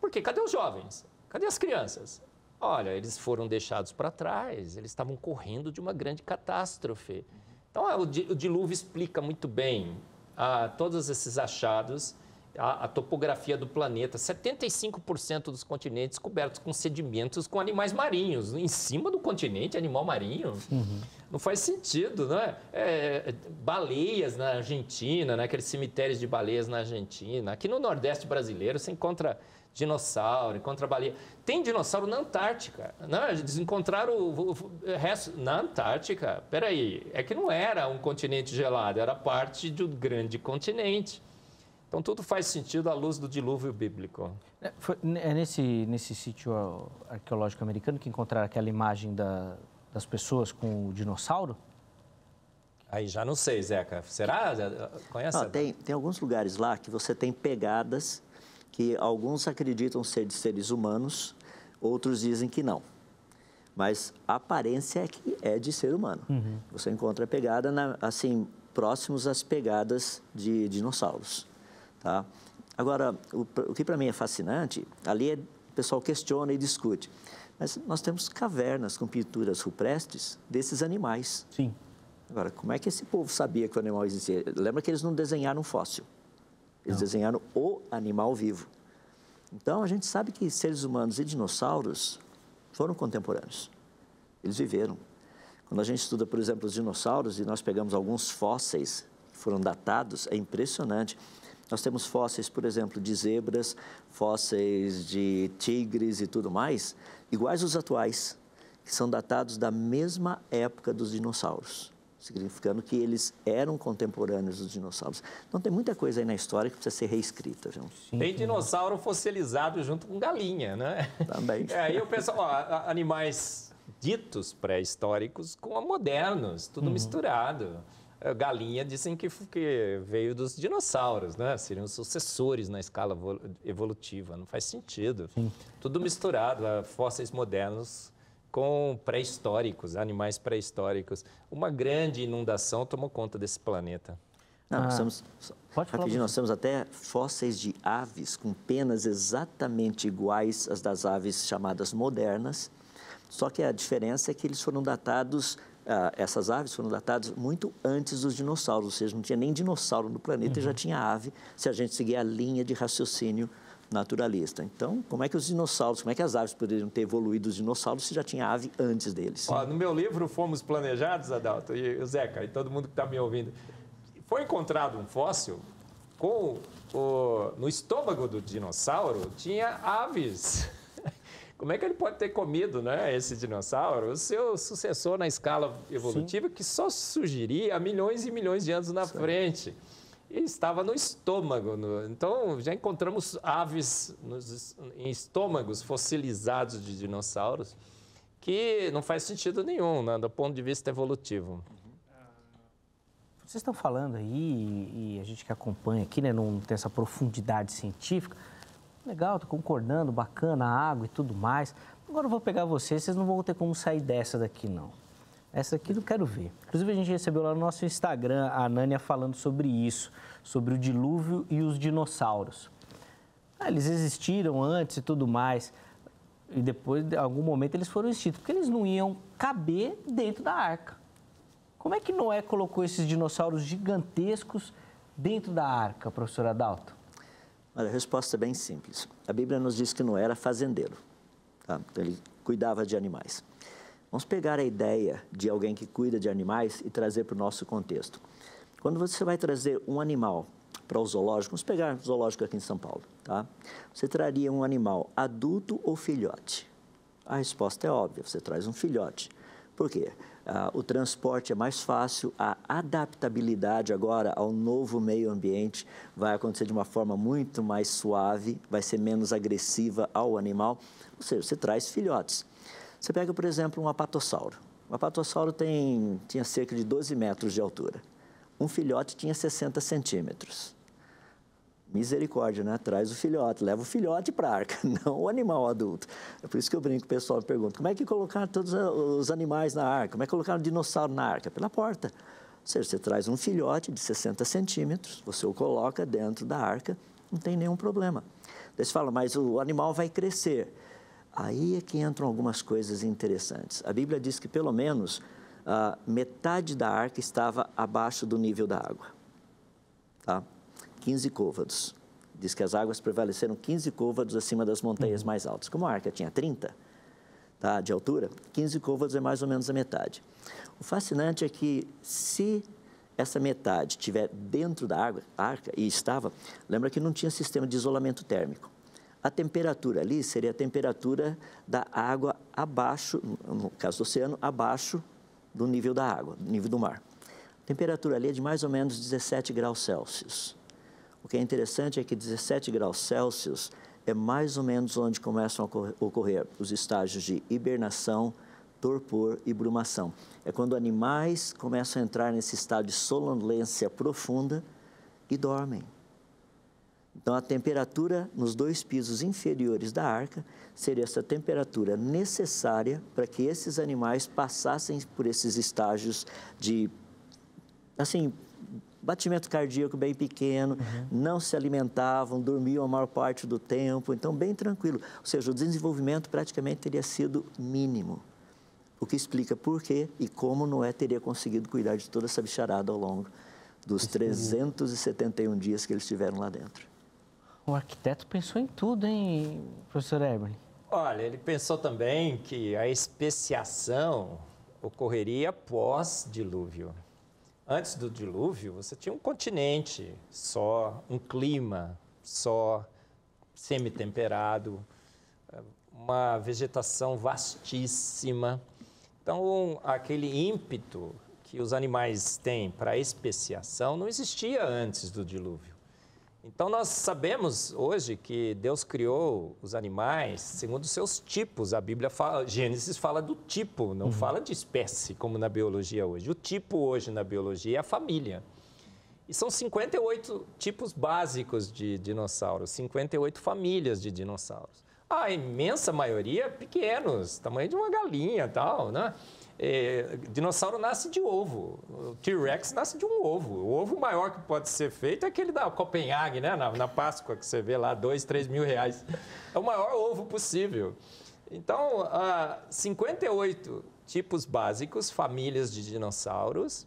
Porque cadê os jovens? Cadê as crianças? Olha, eles foram deixados para trás, eles estavam correndo de uma grande catástrofe. Então, é, o dilúvio explica muito bem ah, todos esses achados, a, a topografia do planeta. 75% dos continentes cobertos com sedimentos com animais marinhos. Em cima do continente, animal marinho? Uhum. Não faz sentido, né? É, baleias na Argentina, né? aqueles cemitérios de baleias na Argentina. Aqui no Nordeste brasileiro, você encontra dinossauro, encontra baleia. Tem dinossauro na Antártica. Não, eles encontraram o, o, o resto na Antártica. Peraí, é que não era um continente gelado, era parte do grande continente. Então tudo faz sentido à luz do dilúvio bíblico. É, foi, é nesse, nesse sítio arqueológico americano que encontraram aquela imagem da, das pessoas com o dinossauro? Aí já não sei, Zeca. Será? Conhece? Não, tem, tem alguns lugares lá que você tem pegadas que alguns acreditam ser de seres humanos, outros dizem que não. Mas a aparência é que é de ser humano. Uhum. Você encontra a pegada, na, assim, próximos às pegadas de dinossauros. Tá? Agora, o, o que para mim é fascinante, ali é, o pessoal questiona e discute. Mas nós temos cavernas com pinturas rupestres desses animais. Sim. Agora, como é que esse povo sabia que o animal existia? Lembra que eles não desenharam um fóssil. Eles desenharam o animal vivo. Então, a gente sabe que seres humanos e dinossauros foram contemporâneos. Eles viveram. Quando a gente estuda, por exemplo, os dinossauros e nós pegamos alguns fósseis que foram datados, é impressionante. Nós temos fósseis, por exemplo, de zebras, fósseis de tigres e tudo mais, iguais aos atuais, que são datados da mesma época dos dinossauros significando que eles eram contemporâneos dos dinossauros. Então tem muita coisa aí na história que precisa ser reescrita. Viu? Sim, tem dinossauro fossilizado junto com galinha, né? Também. [LAUGHS] É, aí o pessoal, ó, animais ditos pré-históricos com modernos, tudo uhum. misturado. Galinha dizem que, que, veio dos dinossauros, né? Seriam sucessores na escala evolutiva. Não faz sentido. Sim. Tudo misturado, fósseis modernos com pré-históricos, animais pré-históricos. Uma grande inundação tomou conta desse planeta. Não, ah, nós, pode falar nós temos até fósseis de aves com penas exatamente iguais às das aves chamadas modernas, só que a diferença é que eles foram datados, ah, essas aves foram datadas muito antes dos dinossauros, ou seja, não tinha nem dinossauro no planeta uhum. e já uhum. tinha ave, se a gente seguir a linha de raciocínio naturalista. Então, como é que os dinossauros, como é que as aves poderiam ter evoluído os dinossauros se já tinha ave antes deles? Ó, no meu livro Fomos Planejados, Adalto, e o Zeca, e todo mundo que está me ouvindo, foi encontrado um fóssil com o, no estômago do dinossauro tinha aves. [LAUGHS] Como é que ele pode ter comido né, esse dinossauro? O seu sucessor na escala evolutiva Sim. que só surgiria milhões e milhões de anos na Sim. frente e estava no estômago. No, então, já encontramos aves nos, em estômagos fossilizados de dinossauros, que não faz sentido nenhum, né, do ponto de vista evolutivo. Vocês estão falando aí, e a gente que acompanha aqui, né, não tem essa profundidade científica. Legal, estou concordando, bacana, a água e tudo mais. Agora eu vou pegar vocês, vocês não vão ter como sair dessa daqui, não. Essa aqui não quero ver. Inclusive, a gente recebeu lá no nosso Instagram a Nânia falando sobre isso, sobre o dilúvio e os dinossauros. Ah, eles existiram antes e tudo mais, e depois, de algum momento, eles foram extintos, porque eles não iam caber dentro da arca. Como é que Noé colocou esses dinossauros gigantescos dentro da arca, professor Adalto? Olha, a resposta é bem simples. A Bíblia nos diz que Noé era fazendeiro, tá? então ele cuidava de animais. Vamos pegar a ideia de alguém que cuida de animais e trazer para o nosso contexto. Quando você vai trazer um animal para o zoológico, vamos pegar o zoológico aqui em São Paulo, tá? Você traria um animal adulto ou filhote? A resposta é óbvia, você traz um filhote. Por quê? Ah, o transporte é mais fácil, a adaptabilidade agora ao novo meio ambiente vai acontecer de uma forma muito mais suave, vai ser menos agressiva ao animal, ou seja, você traz filhotes. Você pega, por exemplo, um apatossauro. O apatossauro tem, tinha cerca de 12 metros de altura. Um filhote tinha 60 centímetros. Misericórdia, né? Traz o filhote, leva o filhote para a arca, [LAUGHS] não o animal adulto. É por isso que eu brinco, o pessoal pergunta, como é que colocaram todos os animais na arca? Como é que colocaram o dinossauro na arca? Pela porta. Ou seja, você traz um filhote de 60 centímetros, você o coloca dentro da arca, não tem nenhum problema. Daí você fala, mas o animal vai crescer. Aí é que entram algumas coisas interessantes. A Bíblia diz que pelo menos metade da arca estava abaixo do nível da água. Tá? 15 côvados. Diz que as águas prevaleceram 15 côvados acima das montanhas uhum. mais altas. Como a arca tinha 30 tá, de altura, 15 côvados é mais ou menos a metade. O fascinante é que se essa metade estiver dentro da água, arca, e estava, lembra que não tinha sistema de isolamento térmico. A temperatura ali seria a temperatura da água abaixo, no caso do oceano, abaixo do nível da água, do nível do mar. A temperatura ali é de mais ou menos 17 graus Celsius. O que é interessante é que 17 graus Celsius é mais ou menos onde começam a ocorrer os estágios de hibernação, torpor e brumação. É quando animais começam a entrar nesse estado de sonolência profunda e dormem. Então, a temperatura nos dois pisos inferiores da arca seria essa temperatura necessária para que esses animais passassem por esses estágios de, assim, batimento cardíaco bem pequeno, uhum. não se alimentavam, dormiam a maior parte do tempo, então bem tranquilo. Ou seja, o desenvolvimento praticamente teria sido mínimo. O que explica por quê e como Noé teria conseguido cuidar de toda essa bicharada ao longo dos 371 dias que eles estiveram lá dentro. O arquiteto pensou em tudo, hein, professor Eberle? Olha, ele pensou também que a especiação ocorreria pós-dilúvio. Antes do dilúvio, você tinha um continente só, um clima só, semi-temperado, uma vegetação vastíssima. Então, aquele ímpeto que os animais têm para especiação não existia antes do dilúvio. Então, nós sabemos hoje que Deus criou os animais segundo os seus tipos. A Bíblia fala, Gênesis fala do tipo, não uhum. fala de espécie, como na biologia hoje. O tipo hoje na biologia é a família. E são 58 tipos básicos de dinossauros, 58 famílias de dinossauros. A imensa maioria pequenos, tamanho de uma galinha tal, né? É, dinossauro nasce de ovo. O T-Rex nasce de um ovo. O ovo maior que pode ser feito é aquele da Copenhague, né? Na, na Páscoa, que você vê lá, dois, três mil reais. É o maior ovo possível. Então, uh, 58 tipos básicos, famílias de dinossauros.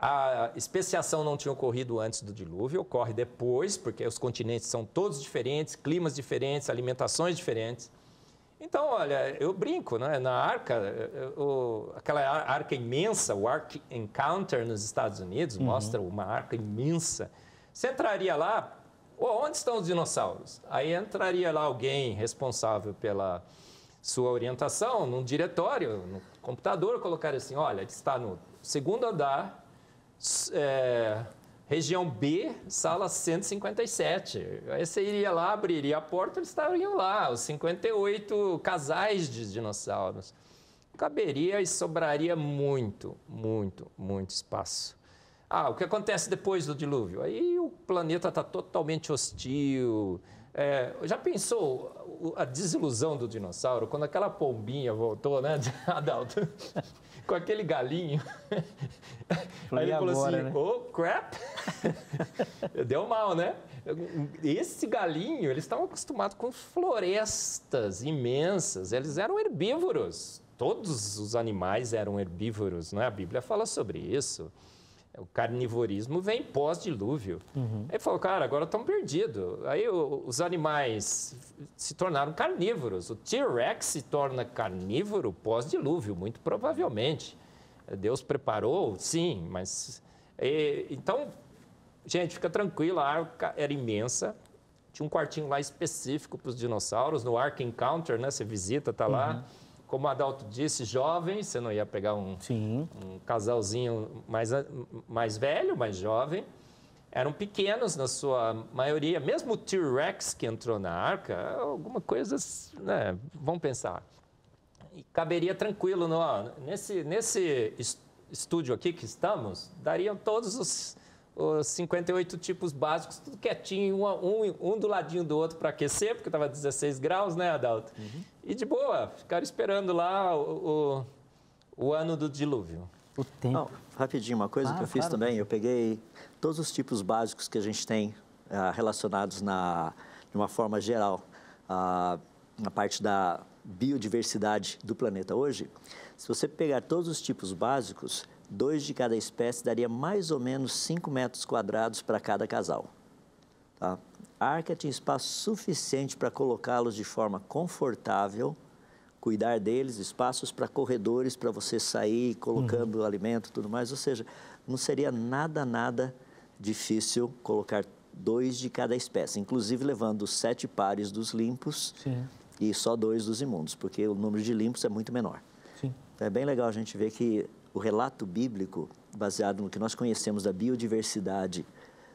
A especiação não tinha ocorrido antes do dilúvio, ocorre depois, porque os continentes são todos diferentes, climas diferentes, alimentações diferentes. Então, olha, eu brinco, né? Na arca, o, aquela arca imensa, o Ark Encounter nos Estados Unidos, uhum. mostra uma arca imensa. Você entraria lá, oh, onde estão os dinossauros? Aí entraria lá alguém responsável pela sua orientação, num diretório, no computador, colocaria assim, olha, está no segundo andar, é, Região B, sala 157. Aí você iria lá, abriria a porta, eles estariam lá, os 58 casais de dinossauros. Caberia e sobraria muito, muito, muito espaço. Ah, o que acontece depois do dilúvio? Aí o planeta está totalmente hostil. É, já pensou a desilusão do dinossauro quando aquela pombinha voltou, né, [LAUGHS] Adalto? Com aquele galinho. [LAUGHS] Aí ele falou assim, né? oh, crap. [LAUGHS] Deu mal, né? Esse galinho, eles estavam acostumados com florestas imensas, eles eram herbívoros. Todos os animais eram herbívoros, não é? A Bíblia fala sobre isso. O carnivorismo vem pós-dilúvio. Uhum. Aí falou, cara, agora estão perdidos. Aí o, os animais se tornaram carnívoros. O T-Rex se torna carnívoro pós-dilúvio, muito provavelmente. Deus preparou, sim, mas. E, então, Gente, fica tranquilo, a arca era imensa. Tinha um quartinho lá específico para os dinossauros, no Ark Encounter, né? Você visita, tá lá. Uhum. Como o Adalto disse, jovem, você não ia pegar um, um casalzinho mais, mais velho, mais jovem. Eram pequenos na sua maioria, mesmo o T-Rex que entrou na arca, alguma coisa, né? Vamos pensar. E caberia tranquilo, no, nesse, nesse estúdio aqui que estamos, dariam todos os os 58 tipos básicos, tudo quietinho, um, um, um do ladinho do outro para aquecer, porque estava 16 graus, né, Adalto? Uhum. E de boa, ficaram esperando lá o, o, o ano do dilúvio. O tempo. Não, rapidinho, uma coisa ah, que eu fiz claro. também, eu peguei todos os tipos básicos que a gente tem ah, relacionados na, de uma forma geral ah, na parte da biodiversidade do planeta hoje. Se você pegar todos os tipos básicos, dois de cada espécie daria mais ou menos 5 metros quadrados para cada casal. Tá? A arca tinha espaço suficiente para colocá-los de forma confortável, cuidar deles, espaços para corredores para você sair colocando uhum. alimento tudo mais. Ou seja, não seria nada, nada difícil colocar dois de cada espécie, inclusive levando sete pares dos limpos Sim. e só dois dos imundos, porque o número de limpos é muito menor. Sim. Então, é bem legal a gente ver que o relato bíblico, baseado no que nós conhecemos da biodiversidade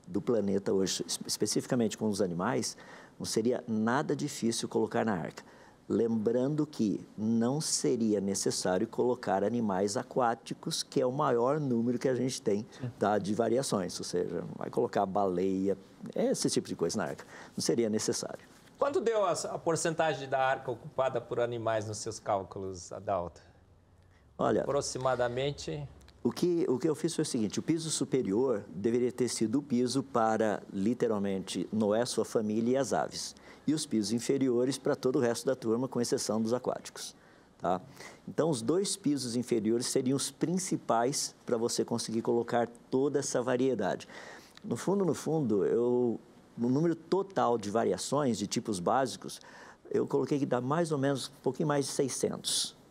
do planeta hoje, especificamente com os animais, não seria nada difícil colocar na arca. Lembrando que não seria necessário colocar animais aquáticos, que é o maior número que a gente tem tá, de variações, ou seja, vai colocar baleia, esse tipo de coisa na arca. Não seria necessário. Quanto deu a, a porcentagem da arca ocupada por animais nos seus cálculos, Adalto? Olha, aproximadamente. O que, o que eu fiz foi o seguinte: o piso superior deveria ter sido o piso para, literalmente, Noé, sua família e as aves. E os pisos inferiores para todo o resto da turma, com exceção dos aquáticos. Tá? Então, os dois pisos inferiores seriam os principais para você conseguir colocar toda essa variedade. No fundo, no fundo, eu, no número total de variações de tipos básicos, eu coloquei que dá mais ou menos um pouquinho mais de 600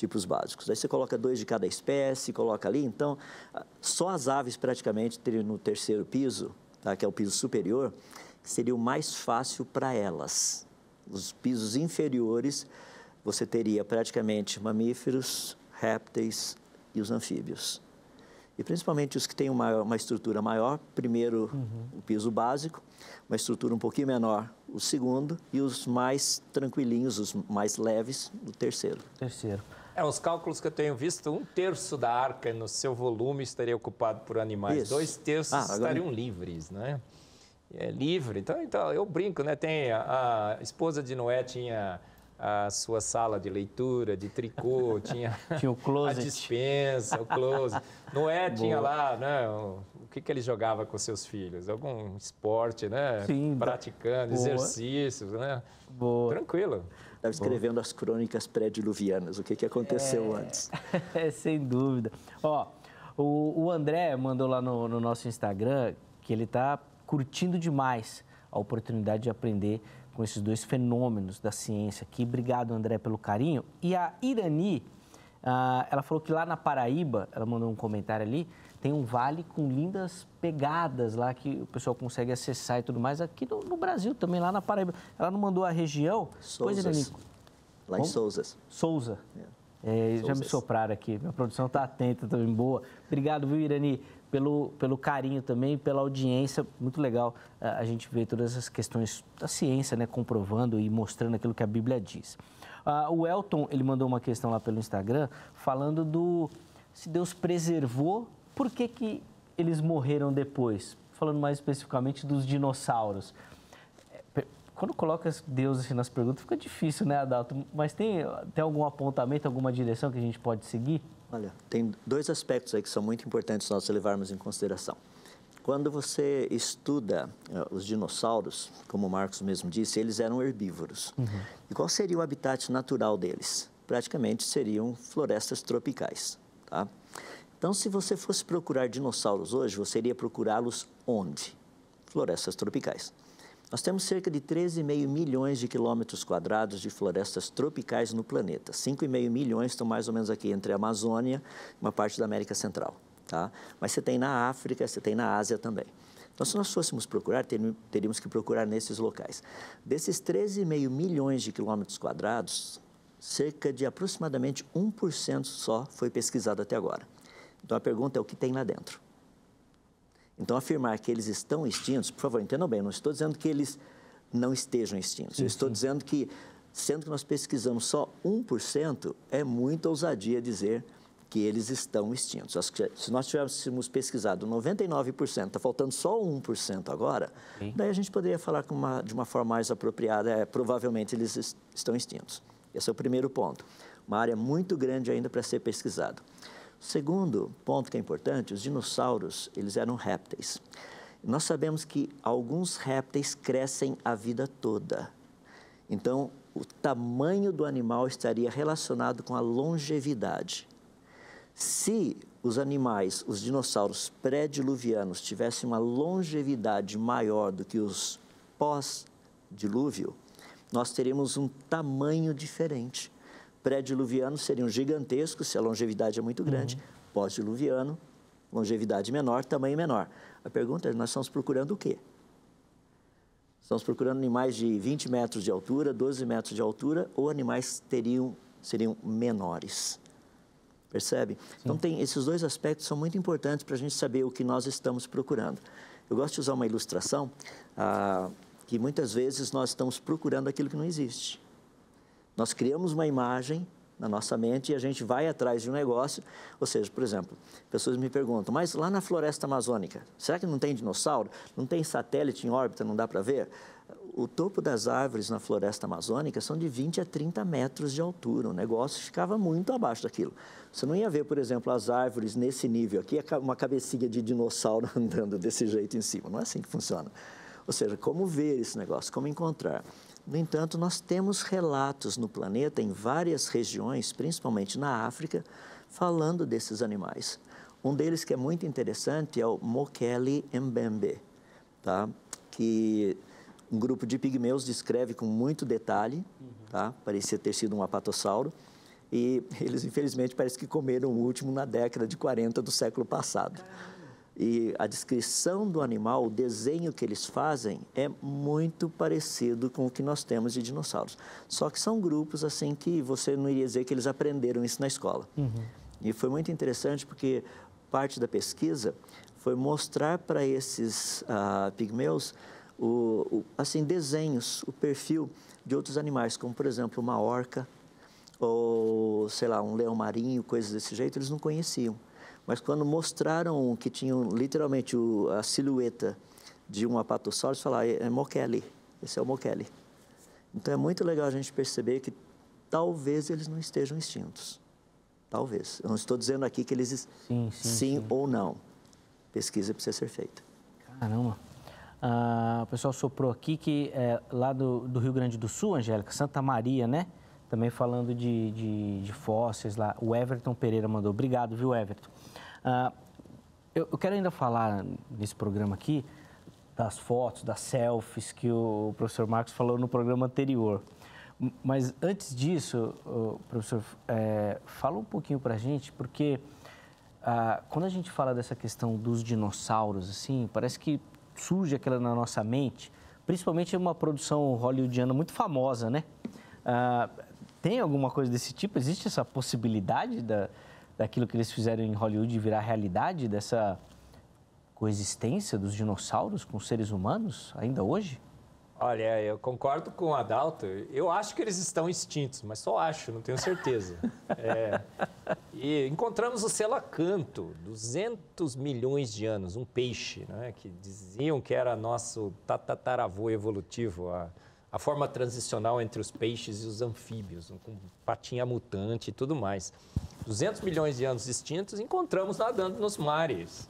tipos básicos. Aí você coloca dois de cada espécie, coloca ali. Então, só as aves praticamente teriam no terceiro piso, tá, que é o piso superior, seria o mais fácil para elas. Os pisos inferiores, você teria praticamente mamíferos, répteis e os anfíbios. E principalmente os que têm uma, uma estrutura maior, primeiro uhum. o piso básico, uma estrutura um pouquinho menor, o segundo, e os mais tranquilinhos, os mais leves, o terceiro. Terceiro. É, os cálculos que eu tenho visto, um terço da arca no seu volume estaria ocupado por animais, Isso. dois terços ah, agora... estariam livres, né? É livre. Então, então, eu brinco, né? Tem a, a esposa de Noé tinha a sua sala de leitura, de tricô, [LAUGHS] tinha, tinha o closet. a dispensa, o closet. Noé [LAUGHS] Boa. tinha lá, né? O, o que, que ele jogava com seus filhos? Algum esporte, né? Sim. Praticando, Boa. exercícios, né? Boa. Tranquilo. Estava escrevendo as crônicas pré-diluvianas, o que, que aconteceu é... antes. [LAUGHS] Sem dúvida. Ó, o, o André mandou lá no, no nosso Instagram que ele está curtindo demais a oportunidade de aprender com esses dois fenômenos da ciência aqui. Obrigado, André, pelo carinho. E a Irani, ah, ela falou que lá na Paraíba, ela mandou um comentário ali, tem um vale com lindas pegadas lá que o pessoal consegue acessar e tudo mais. Aqui no, no Brasil também, lá na Paraíba. Ela não mandou a região? Souzas. Pois, Irani. Lá em Souzas. Souza. É. É, já me sopraram aqui. Minha produção está atenta também, boa. Obrigado, viu, Irani? pelo, pelo carinho também, pela audiência. Muito legal uh, a gente ver todas essas questões da ciência, né, comprovando e mostrando aquilo que a Bíblia diz. Uh, o Elton, ele mandou uma questão lá pelo Instagram, falando do se Deus preservou, por que, que eles morreram depois? Falando mais especificamente dos dinossauros. É, quando coloca Deus assim nas perguntas, fica difícil, né, Adalto? Mas tem, tem algum apontamento, alguma direção que a gente pode seguir? Olha, tem dois aspectos aí que são muito importantes nós levarmos em consideração. Quando você estuda uh, os dinossauros, como o Marcos mesmo disse, eles eram herbívoros. Uhum. E qual seria o habitat natural deles? Praticamente seriam florestas tropicais. Tá? Então, se você fosse procurar dinossauros hoje, você iria procurá-los onde? Florestas tropicais. Nós temos cerca de 13,5 milhões de quilômetros quadrados de florestas tropicais no planeta. 5,5 milhões estão mais ou menos aqui entre a Amazônia e uma parte da América Central. Tá? Mas você tem na África, você tem na Ásia também. Então, se nós fôssemos procurar, teríamos que procurar nesses locais. Desses 13,5 milhões de quilômetros quadrados, cerca de aproximadamente 1% só foi pesquisado até agora. Então, a pergunta é o que tem lá dentro. Então, afirmar que eles estão extintos, por favor, entendam bem, não estou dizendo que eles não estejam extintos. Sim, eu estou sim. dizendo que, sendo que nós pesquisamos só 1%, é muita ousadia dizer que eles estão extintos. Se nós tivéssemos pesquisado 99%, está faltando só 1% agora, Sim. daí a gente poderia falar uma, de uma forma mais apropriada, é, provavelmente eles estão extintos. Esse é o primeiro ponto. Uma área muito grande ainda para ser pesquisado. Segundo ponto que é importante, os dinossauros, eles eram répteis. Nós sabemos que alguns répteis crescem a vida toda. Então, o tamanho do animal estaria relacionado com a longevidade. Se os animais, os dinossauros pré-diluvianos, tivessem uma longevidade maior do que os pós-dilúvio, nós teríamos um tamanho diferente. Pré-diluvianos seriam gigantescos, se a longevidade é muito grande. Uhum. Pós-diluviano, longevidade menor, tamanho menor. A pergunta é: nós estamos procurando o quê? Estamos procurando animais de 20 metros de altura, 12 metros de altura, ou animais teriam, seriam menores? Percebe? Sim. Então, tem esses dois aspectos são muito importantes para a gente saber o que nós estamos procurando. Eu gosto de usar uma ilustração ah, que muitas vezes nós estamos procurando aquilo que não existe. Nós criamos uma imagem na nossa mente e a gente vai atrás de um negócio. Ou seja, por exemplo, pessoas me perguntam, mas lá na floresta amazônica, será que não tem dinossauro? Não tem satélite em órbita, não dá para ver? o topo das árvores na floresta amazônica são de 20 a 30 metros de altura. O negócio ficava muito abaixo daquilo. Você não ia ver, por exemplo, as árvores nesse nível aqui, uma cabecinha de dinossauro [LAUGHS] andando desse jeito em cima. Não é assim que funciona. Ou seja, como ver esse negócio, como encontrar. No entanto, nós temos relatos no planeta, em várias regiões, principalmente na África, falando desses animais. Um deles que é muito interessante é o Mokele Mbembe, tá? que um grupo de pigmeus descreve com muito detalhe, tá? parecia ter sido um apatossauro, e eles infelizmente parece que comeram o último na década de 40 do século passado. E a descrição do animal, o desenho que eles fazem é muito parecido com o que nós temos de dinossauros. Só que são grupos assim que você não iria dizer que eles aprenderam isso na escola. Uhum. E foi muito interessante porque parte da pesquisa foi mostrar para esses uh, pigmeus o, o, assim, desenhos, o perfil de outros animais, como, por exemplo, uma orca ou, sei lá, um leão marinho, coisas desse jeito, eles não conheciam. Mas quando mostraram que tinham literalmente o, a silhueta de um apatossauro, eles falaram, é, é Mokele, esse é o Mokele. Então é muito legal a gente perceber que talvez eles não estejam extintos. Talvez. Eu não estou dizendo aqui que eles sim, sim, sim, sim. ou não. Pesquisa precisa ser feita. Caramba. Ah, o pessoal soprou aqui que é, lá do, do, Rio Grande do Sul, Angélica, Santa Maria, né? Também falando de, de, de fósseis lá. O Everton Pereira mandou. Obrigado, viu, Everton? Ah, eu, eu, quero ainda falar nesse programa aqui das fotos, das selfies que o professor Marcos falou no programa anterior. Mas antes disso, professor, é, fala um pouquinho para a gente, porque ah, quando a gente fala dessa questão dos dinossauros, assim, parece que surge aquela na nossa mente, principalmente uma produção hollywoodiana muito famosa, né? Ah, tem alguma coisa desse tipo? Existe essa possibilidade da, daquilo que eles fizeram em Hollywood virar realidade, dessa coexistência dos dinossauros com seres humanos ainda hoje? Olha, eu concordo com o Adalto. Eu acho que eles estão extintos, mas só acho, não tenho certeza. [LAUGHS] É, e encontramos o selacanto, 200 milhões de anos, um peixe, né, que diziam que era nosso tataravô evolutivo, a forma transicional entre os peixes e os anfíbios, com patinha mutante e tudo mais. 200 milhões de anos extintos, encontramos nadando nos mares.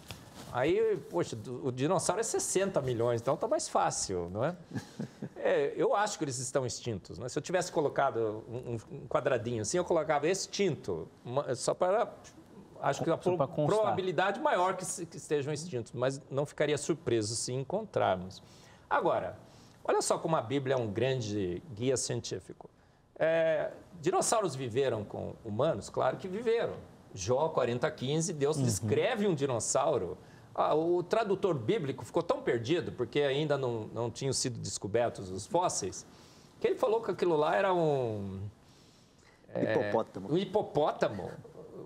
Aí, poxa, o dinossauro é 60 milhões, então está mais fácil, não é? [LAUGHS] é? Eu acho que eles estão extintos. Né? Se eu tivesse colocado um, um quadradinho assim, eu colocava extinto, só para. Acho que a pro, probabilidade maior que, que estejam extintos, mas não ficaria surpreso se encontrarmos. Agora, olha só como a Bíblia é um grande guia científico. É, dinossauros viveram com humanos? Claro que viveram. Jó 40,15, Deus uhum. descreve um dinossauro Ah, o tradutor bíblico ficou tão perdido, porque ainda não, não tinham sido descobertos os fósseis, que ele falou que aquilo lá era um. É, hipopótamo. Um hipopótamo.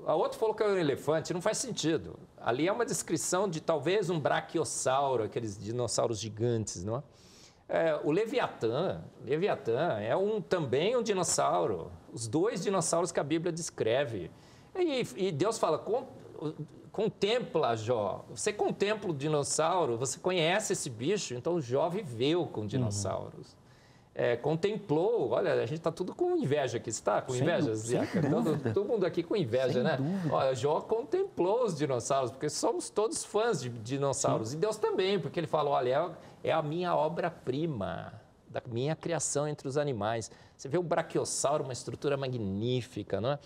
A outra falou que era um elefante, não faz sentido. Ali é uma descrição de talvez um braquiossauro, aqueles dinossauros gigantes, não é? É o Leviatã, Leviatã é um, também um dinossauro. Os dois dinossauros que a Bíblia descreve. E, e Deus fala, contempla Jó. Você contempla o dinossauro, você conhece esse bicho, então Jó viveu com dinossauros. Uhum é, contemplou, olha, a gente está tudo com inveja aqui, está com inveja? Todo, todo, mundo aqui com inveja, sem né? Dúvida. Olha, Jó contemplou os dinossauros, porque somos todos fãs de dinossauros. Sim. E Deus também, porque ele fala, olha, é, a minha obra-prima, da minha criação entre os animais. Você vê o brachiosauro, uma estrutura magnífica, não é?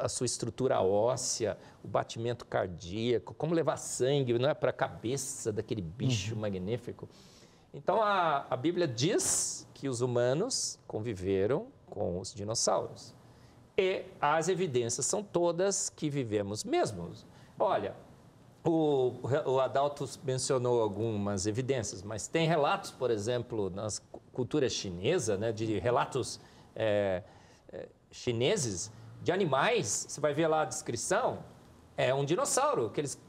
a sua estrutura óssea, o batimento cardíaco, como levar sangue não é? para a cabeça daquele bicho uhum. magnífico. Então a, a Bíblia diz que os humanos conviveram com os dinossauros. E as evidências são todas que vivemos mesmos. Olha, o, o Adalto mencionou algumas evidências, mas tem relatos, por exemplo, nas cultura chinesa, né, de relatos é, é, chineses de animais. Você vai ver lá a descrição, é um dinossauro que eles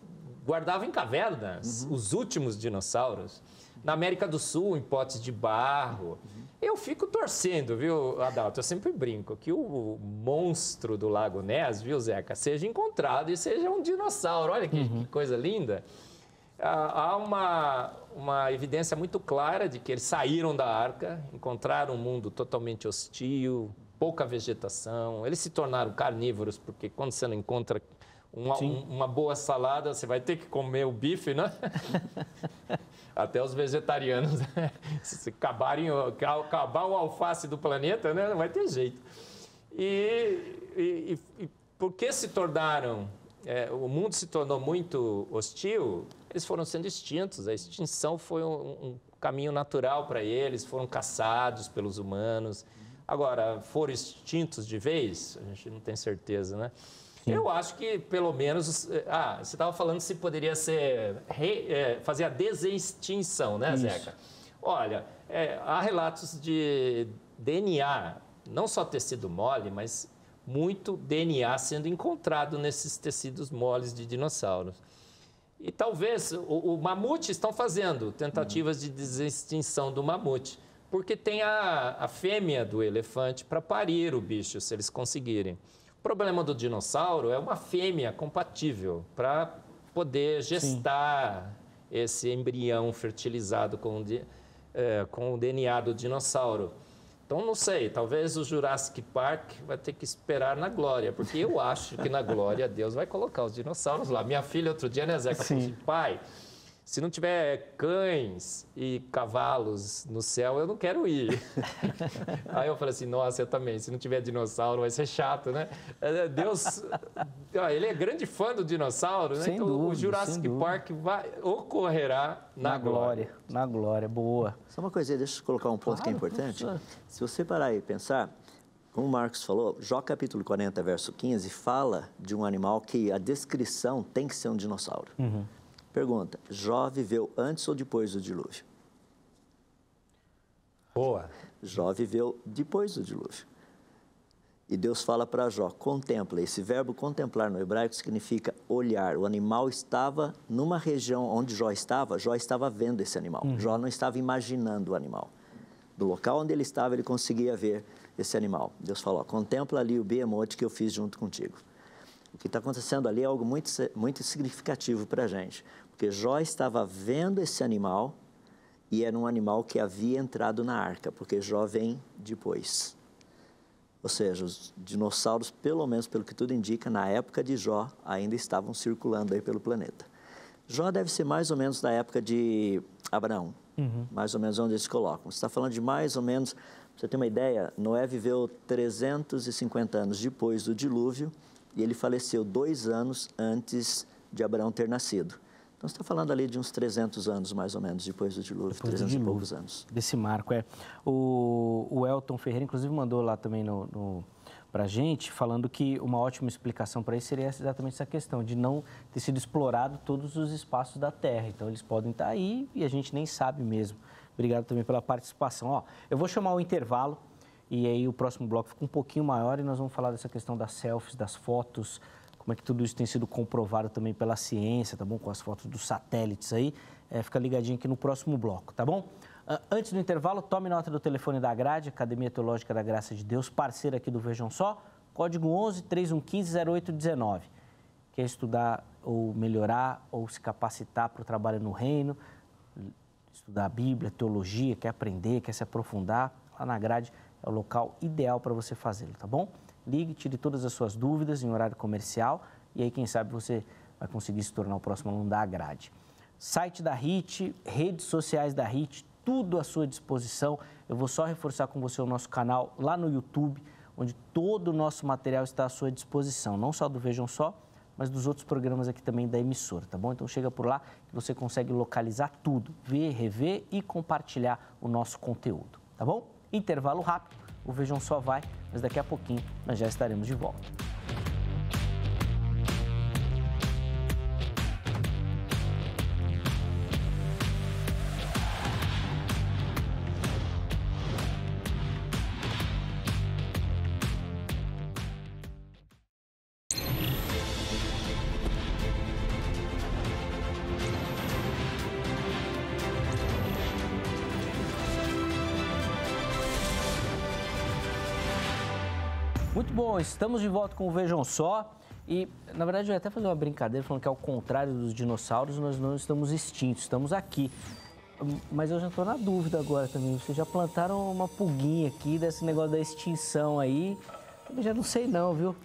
guardavam em cavernas, uhum. os últimos dinossauros. Na América do Sul, em potes de barro. Eu fico torcendo, viu, Adalto? Eu sempre brinco que o monstro do Lago Ness, viu, Zeca, seja encontrado e seja um dinossauro. Olha que, uhum. que coisa linda. Ah, há uma, uma evidência muito clara de que eles saíram da arca, encontraram um mundo totalmente hostil, pouca vegetação. Eles se tornaram carnívoros, porque quando você não encontra uma, um, uma boa salada, você vai ter que comer o bife, né? [LAUGHS] Até os vegetarianos, [LAUGHS] se acabarem, acabar o alface do planeta, né? não vai ter jeito. E, e, e porque se tornaram, é, o mundo se tornou muito hostil, eles foram sendo extintos. A extinção foi um, um caminho natural para eles, foram caçados pelos humanos. Agora, foram extintos de vez? A gente não tem certeza, né? Eu acho que, pelo menos. Ah, você estava falando se poderia ser. Re, é, fazer a desextinção, né, Isso. Zeca? Olha, é, há relatos de DNA, não só tecido mole, mas muito DNA sendo encontrado nesses tecidos moles de dinossauros. E talvez o, o mamute estão fazendo tentativas de desextinção do mamute, porque tem a, a fêmea do elefante para parir o bicho, se eles conseguirem. O problema do dinossauro é uma fêmea compatível para poder gestar Sim. esse embrião fertilizado com, é, com o DNA do dinossauro. Então, não sei, talvez o Jurassic Park vai ter que esperar na glória, porque eu acho que na glória Deus vai colocar os dinossauros lá. Minha filha, outro dia, né, Zeca, falou assim, pai, se não tiver cães e cavalos no céu, eu não quero ir. [LAUGHS] Aí eu falei assim, nossa, eu também. Se não tiver dinossauro, vai ser chato, né? É, Deus, [LAUGHS] ele é grande fã do dinossauro, né? Sem então dúvida, o Jurassic Park vai, ocorrerá na, na glória. glória. Na glória, boa. Só uma coisa, deixa eu colocar um ponto claro, que é importante. Se você parar e pensar, como o Marcos falou, Jó capítulo 40, verso 15, fala de um animal que a descrição tem que ser um dinossauro. Uhum. Pergunta: Jó viveu antes ou depois do dilúvio? Boa. Jó viveu depois do dilúvio. E Deus fala para Jó: contempla. Esse verbo contemplar no hebraico significa olhar. O animal estava numa região onde Jó estava, Jó estava vendo esse animal. Uhum. Jó não estava imaginando o animal. Do local onde ele estava, ele conseguia ver esse animal. Deus falou: contempla ali o behemoth que eu fiz junto contigo. O que está acontecendo ali é algo muito, muito significativo para a gente. Porque Jó estava vendo esse animal e era um animal que havia entrado na arca, porque Jó vem depois. Ou seja, os dinossauros, pelo menos pelo que tudo indica, na época de Jó, ainda estavam circulando aí pelo planeta. Jó deve ser mais ou menos da época de Abraão, uhum. mais ou menos onde eles colocam. Você está falando de mais ou menos, para você ter uma ideia, Noé viveu 350 anos depois do dilúvio e ele faleceu dois anos antes de Abraão ter nascido. Então, você está falando ali de uns 300 anos, mais ou menos, depois do dilúvio, depois 300 do dilúvio, e poucos anos. Desse marco, é. O, o Elton Ferreira, inclusive, mandou lá também no, no, para a gente, falando que uma ótima explicação para isso seria exatamente essa questão de não ter sido explorado todos os espaços da Terra. Então, eles podem estar tá aí e a gente nem sabe mesmo. Obrigado também pela participação. Ó, eu vou chamar o intervalo e aí o próximo bloco fica um pouquinho maior e nós vamos falar dessa questão das selfies, das fotos, como é que tudo isso tem sido comprovado também pela ciência, tá bom? Com as fotos dos satélites aí. É, fica ligadinho aqui no próximo bloco, tá bom? Ah, antes do intervalo, tome nota do telefone da Grade, Academia Teológica da Graça de Deus, parceira aqui do Vejam Só, código 11 3115 0819. Quer estudar ou melhorar ou se capacitar para o trabalho no reino, estudar a Bíblia, teologia, quer aprender, quer se aprofundar, lá na Grade é o local ideal para você fazê-lo, tá bom? Ligue, tire todas as suas dúvidas em horário comercial e aí, quem sabe, você vai conseguir se tornar o próximo aluno da Grade. Site da HIT, redes sociais da HIT, tudo à sua disposição. Eu vou só reforçar com você o nosso canal lá no YouTube, onde todo o nosso material está à sua disposição, não só do Vejam Só, mas dos outros programas aqui também da emissora, tá bom? Então chega por lá que você consegue localizar tudo, ver, rever e compartilhar o nosso conteúdo, tá bom? Intervalo rápido, o Vejam Só vai, mas daqui a pouquinho nós já estaremos de volta. Estamos de volta com o Vejam Só. E, na verdade, eu ia até fazer uma brincadeira falando que, ao contrário dos dinossauros, nós não estamos extintos, estamos aqui. Mas eu já estou na dúvida agora também. Vocês já plantaram uma pulguinha aqui desse negócio da extinção aí? Eu já não sei não, viu?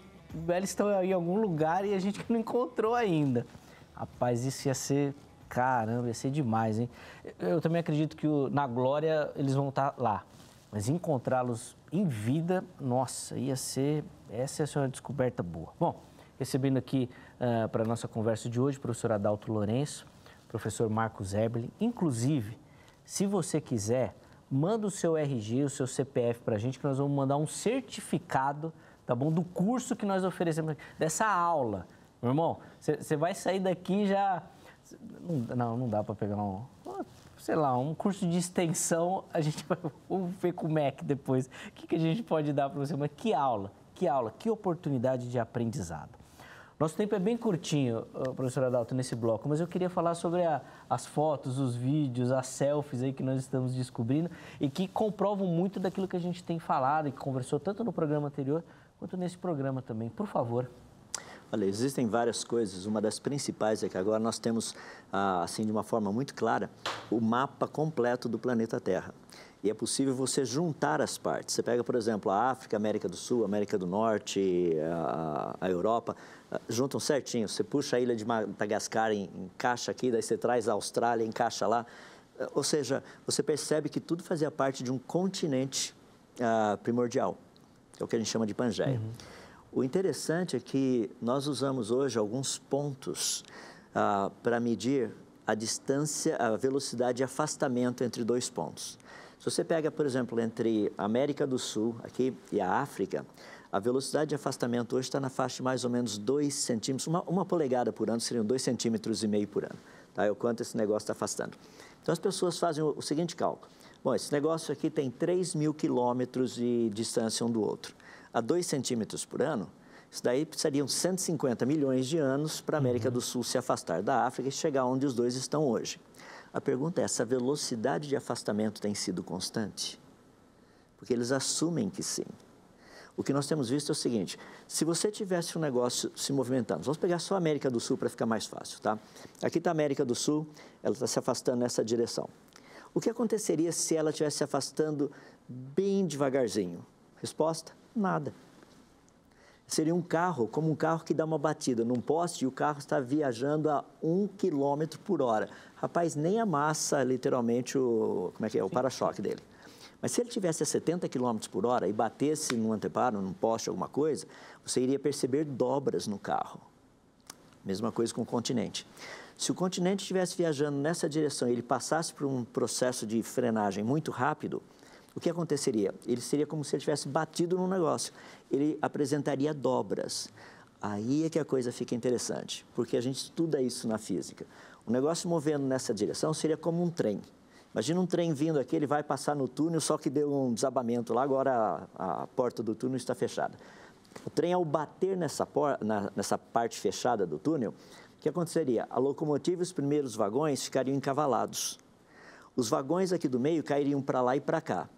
Eles estão aí em algum lugar e a gente não encontrou ainda. Rapaz, isso ia ser... Caramba, ia ser demais, hein? Eu também acredito que o, na glória eles vão estar lá. Mas encontrá-los em vida, nossa, ia ser. Essa é uma descoberta boa. Bom, recebendo aqui uh, para a nossa conversa de hoje o professor Adalto Lourenço, professor Marcos Eberlin. Inclusive, se você quiser, manda o seu RG, o seu CPF para a gente, que nós vamos mandar um certificado, tá bom? Do curso que nós oferecemos, dessa aula. Meu irmão, você vai sair daqui já. Não, não dá para pegar um sei lá, um curso de extensão, a gente vai ver com o MEC depois. O que, que a gente pode dar para você? Mas que aula, que aula, que oportunidade de aprendizado. Nosso tempo é bem curtinho, professor Adalto, nesse bloco, mas eu queria falar sobre a, as fotos, os vídeos, as selfies aí que nós estamos descobrindo e que comprovam muito daquilo que a gente tem falado e que conversou tanto no programa anterior quanto nesse programa também. Por favor. Olha, existem várias coisas. Uma das principais é que agora nós temos, ah, assim, de uma forma muito clara, o mapa completo do planeta Terra. E é possível você juntar as partes. Você pega, por exemplo, a África, a América do Sul, a América do Norte, a, a Europa, ah, juntam certinho. Você puxa a ilha de Madagascar, encaixa aqui, daí você traz a Austrália, encaixa lá. Ou seja, você percebe que tudo fazia parte de um continente ah, primordial, que é o que a gente chama de Pangeia. Uhum. O interessante é que nós usamos hoje alguns pontos ah, para medir a distância, a velocidade de afastamento entre dois pontos. Se você pega, por exemplo, entre a América do Sul aqui e a África, a velocidade de afastamento hoje está na faixa de mais ou menos 2 centímetros, uma, uma polegada por ano seriam 2 centímetros e meio por ano. Tá? É o quanto esse negócio está afastando. Então as pessoas fazem o, o seguinte cálculo. Bom, esse negócio aqui tem 3 mil quilômetros de distância um do outro a 2 centímetros por ano, isso daí precisariam 150 milhões de anos para a América uhum. do Sul se afastar da África e chegar onde os dois estão hoje. A pergunta é: essa velocidade de afastamento tem sido constante? Porque eles assumem que sim. O que nós temos visto é o seguinte: se você tivesse um negócio se movimentando, vamos pegar só a América do Sul para ficar mais fácil, tá? Aqui está a América do Sul, ela está se afastando nessa direção. O que aconteceria se ela estivesse se afastando bem devagarzinho? Resposta: Nada. Seria um carro, como um carro que dá uma batida num poste e o carro está viajando a um quilômetro por hora. Rapaz, nem amassa literalmente o, como é que é, o para-choque dele. Mas se ele tivesse a 70 km por hora e batesse num anteparo, num poste, alguma coisa, você iria perceber dobras no carro. Mesma coisa com o continente. Se o continente estivesse viajando nessa direção e ele passasse por um processo de frenagem muito rápido, o que aconteceria? Ele seria como se ele tivesse batido num negócio. Ele apresentaria dobras. Aí é que a coisa fica interessante, porque a gente estuda isso na física. O negócio movendo nessa direção seria como um trem. Imagina um trem vindo aqui, ele vai passar no túnel, só que deu um desabamento lá, agora a, a porta do túnel está fechada. O trem, ao bater nessa, por, na, nessa parte fechada do túnel, o que aconteceria? A locomotiva e os primeiros vagões ficariam encavalados. Os vagões aqui do meio cairiam para lá e para cá.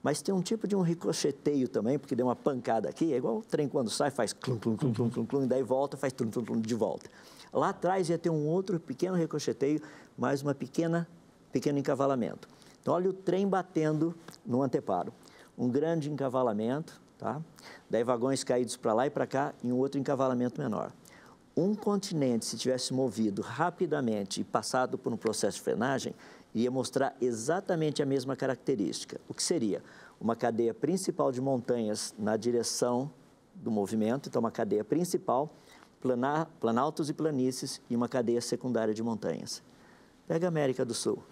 Mas tem um tipo de um ricocheteio também, porque deu uma pancada aqui, é igual o trem quando sai, faz clum, clum, clum, clum, clum, clum, daí volta, faz clum, clum, clum, de volta. Lá atrás ia ter um outro pequeno ricocheteio, mais uma pequena, pequeno encavalamento. Então, olha o trem batendo no anteparo. Um grande encavalamento, tá? Daí vagões caídos para lá e para cá e um outro encavalamento menor. Um continente, se tivesse movido rapidamente e passado por um processo de frenagem, ia mostrar exatamente a mesma característica. O que seria? Uma cadeia principal de montanhas na direção do movimento, então uma cadeia principal, planar, planaltos e planícies e uma cadeia secundária de montanhas. Pega a América do Sul,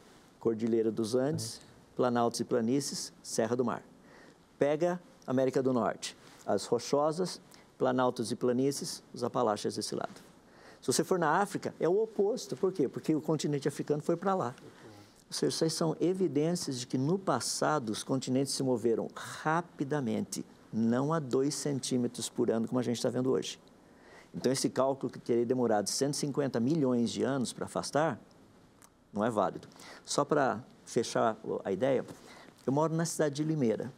Cordilheira dos Andes, planaltos e planícies, Serra do Mar. Pega a América do Norte, as rochosas, planaltos e planícies, os Apalaches desse lado. Se você for na África, é o oposto. Por quê? Porque o continente africano foi para lá. Ou seja, essas são evidências de que no passado os continentes se moveram rapidamente, não a 2 centímetros por ano, como a gente está vendo hoje. Então, esse cálculo que teria demorado 150 milhões de anos para afastar, não é válido. Só para fechar a ideia, eu moro na cidade de Limeira.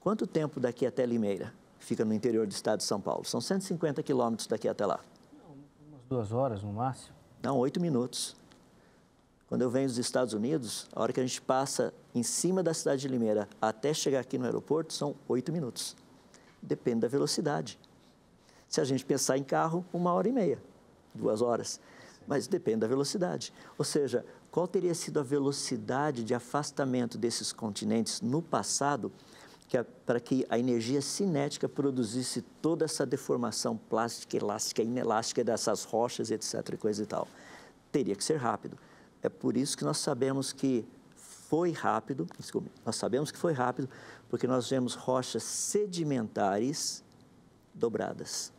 Quanto tempo daqui até Limeira fica no interior do estado de São Paulo? São 150 quilômetros daqui até lá. Umas duas horas no máximo? Não, oito minutos. Quando eu venho dos Estados Unidos, a hora que a gente passa em cima da cidade de Limeira até chegar aqui no aeroporto são oito minutos. Depende da velocidade. Se a gente pensar em carro, uma hora e meia, duas horas. Mas depende da velocidade. Ou seja, qual teria sido a velocidade de afastamento desses continentes no passado que para que a energia cinética produzisse toda essa deformação plástica, elástica, inelástica dessas rochas, etc. e coisa e tal? Teria que ser rápido. É por isso que nós sabemos que foi rápido, desculpe, nós sabemos que foi rápido, porque nós vemos rochas sedimentares dobradas.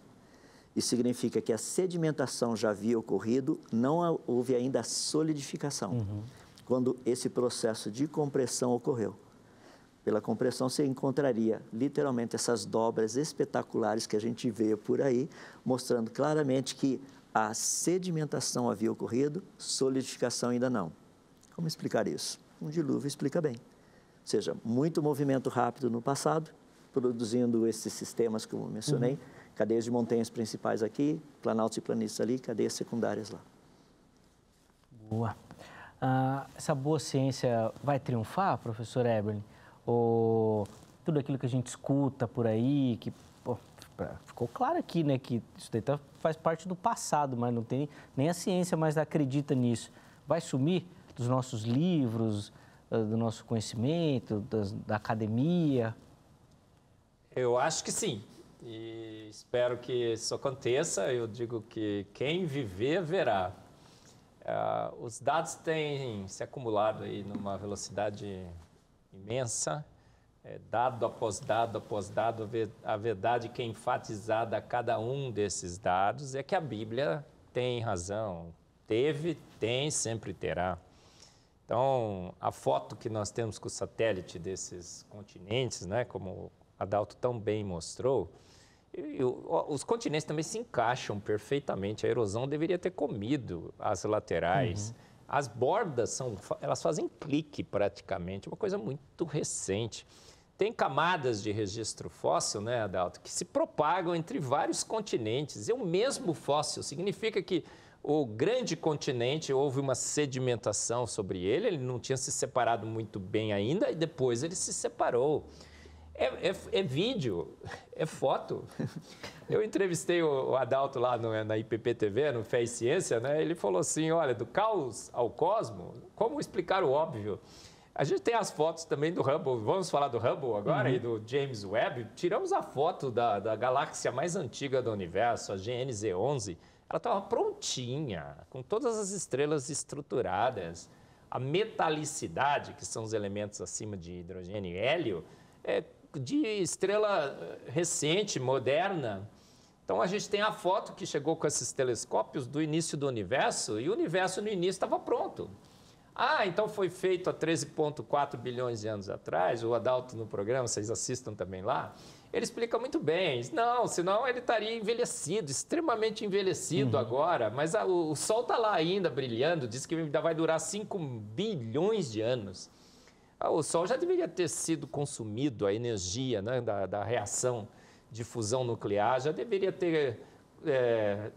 Isso significa que a sedimentação já havia ocorrido, não houve ainda a solidificação. Uhum. Quando esse processo de compressão ocorreu. Pela compressão, você encontraria literalmente essas dobras espetaculares que a gente vê por aí, mostrando claramente que a sedimentação havia ocorrido, solidificação ainda não. Como explicar isso? Um dilúvio explica bem. Ou seja, muito movimento rápido no passado, produzindo esses sistemas que eu mencionei, uhum. cadeias de montanhas principais aqui, planaltos e planícies ali, cadeias secundárias lá. Boa. Ah, essa boa ciência vai triunfar, professor Eberlin? Ou tudo aquilo que a gente escuta por aí, que ficou claro aqui, né, que isso daí tá, faz parte do passado, mas não tem nem a ciência mais acredita nisso. Vai sumir dos nossos livros, ah, do nosso conhecimento, das, da academia? Eu acho que sim. E espero que isso aconteça. Eu digo que quem viver verá. Uh, os dados têm se acumulado aí numa velocidade imensa é, dado após dado após dado, a verdade que é enfatizada a cada um desses dados é que a Bíblia tem razão. Teve, tem, sempre terá. Então, a foto que nós temos com o satélite desses continentes, né, como Adalto tão bem mostrou, os continentes também se encaixam perfeitamente. A erosão deveria ter comido as laterais. Uhum. As bordas são, elas fazem clique praticamente, uma coisa muito recente. Tem camadas de registro fóssil, né, Adalto, que se propagam entre vários continentes. E o mesmo fóssil significa que o grande continente houve uma sedimentação sobre ele, ele não tinha se separado muito bem ainda e depois ele se separou. É, é, é vídeo, é foto. Eu entrevistei o, Adalto lá no, na IPP-TV, no Fé e Ciência, né? Ele falou assim, olha, do caos ao cosmo, como explicar o óbvio? A gente tem as fotos também do Hubble. Vamos falar do Hubble agora uhum. e do James Webb. Tiramos a foto da, da galáxia mais antiga do universo, a GNZ 11. Ela estava prontinha, com todas as estrelas estruturadas. a metalicidade, que são os elementos acima de hidrogênio e hélio, é de estrela eh, recente, moderna. Então a gente tem a foto que chegou com esses telescópios do início do universo e o universo no início estava pronto. Ah, então foi feito há 13,4 bilhões de anos atrás. O Adalto no programa, vocês assistam também lá. Ele explica muito bem. Não, senão ele estaria envelhecido, extremamente envelhecido uhum. agora. Mas a, o, o, Sol está lá ainda brilhando, diz que ainda vai durar 5 bilhões de anos. Ah, o Sol já deveria ter sido consumido, a energia né, da, da reação de fusão nuclear já deveria ter é,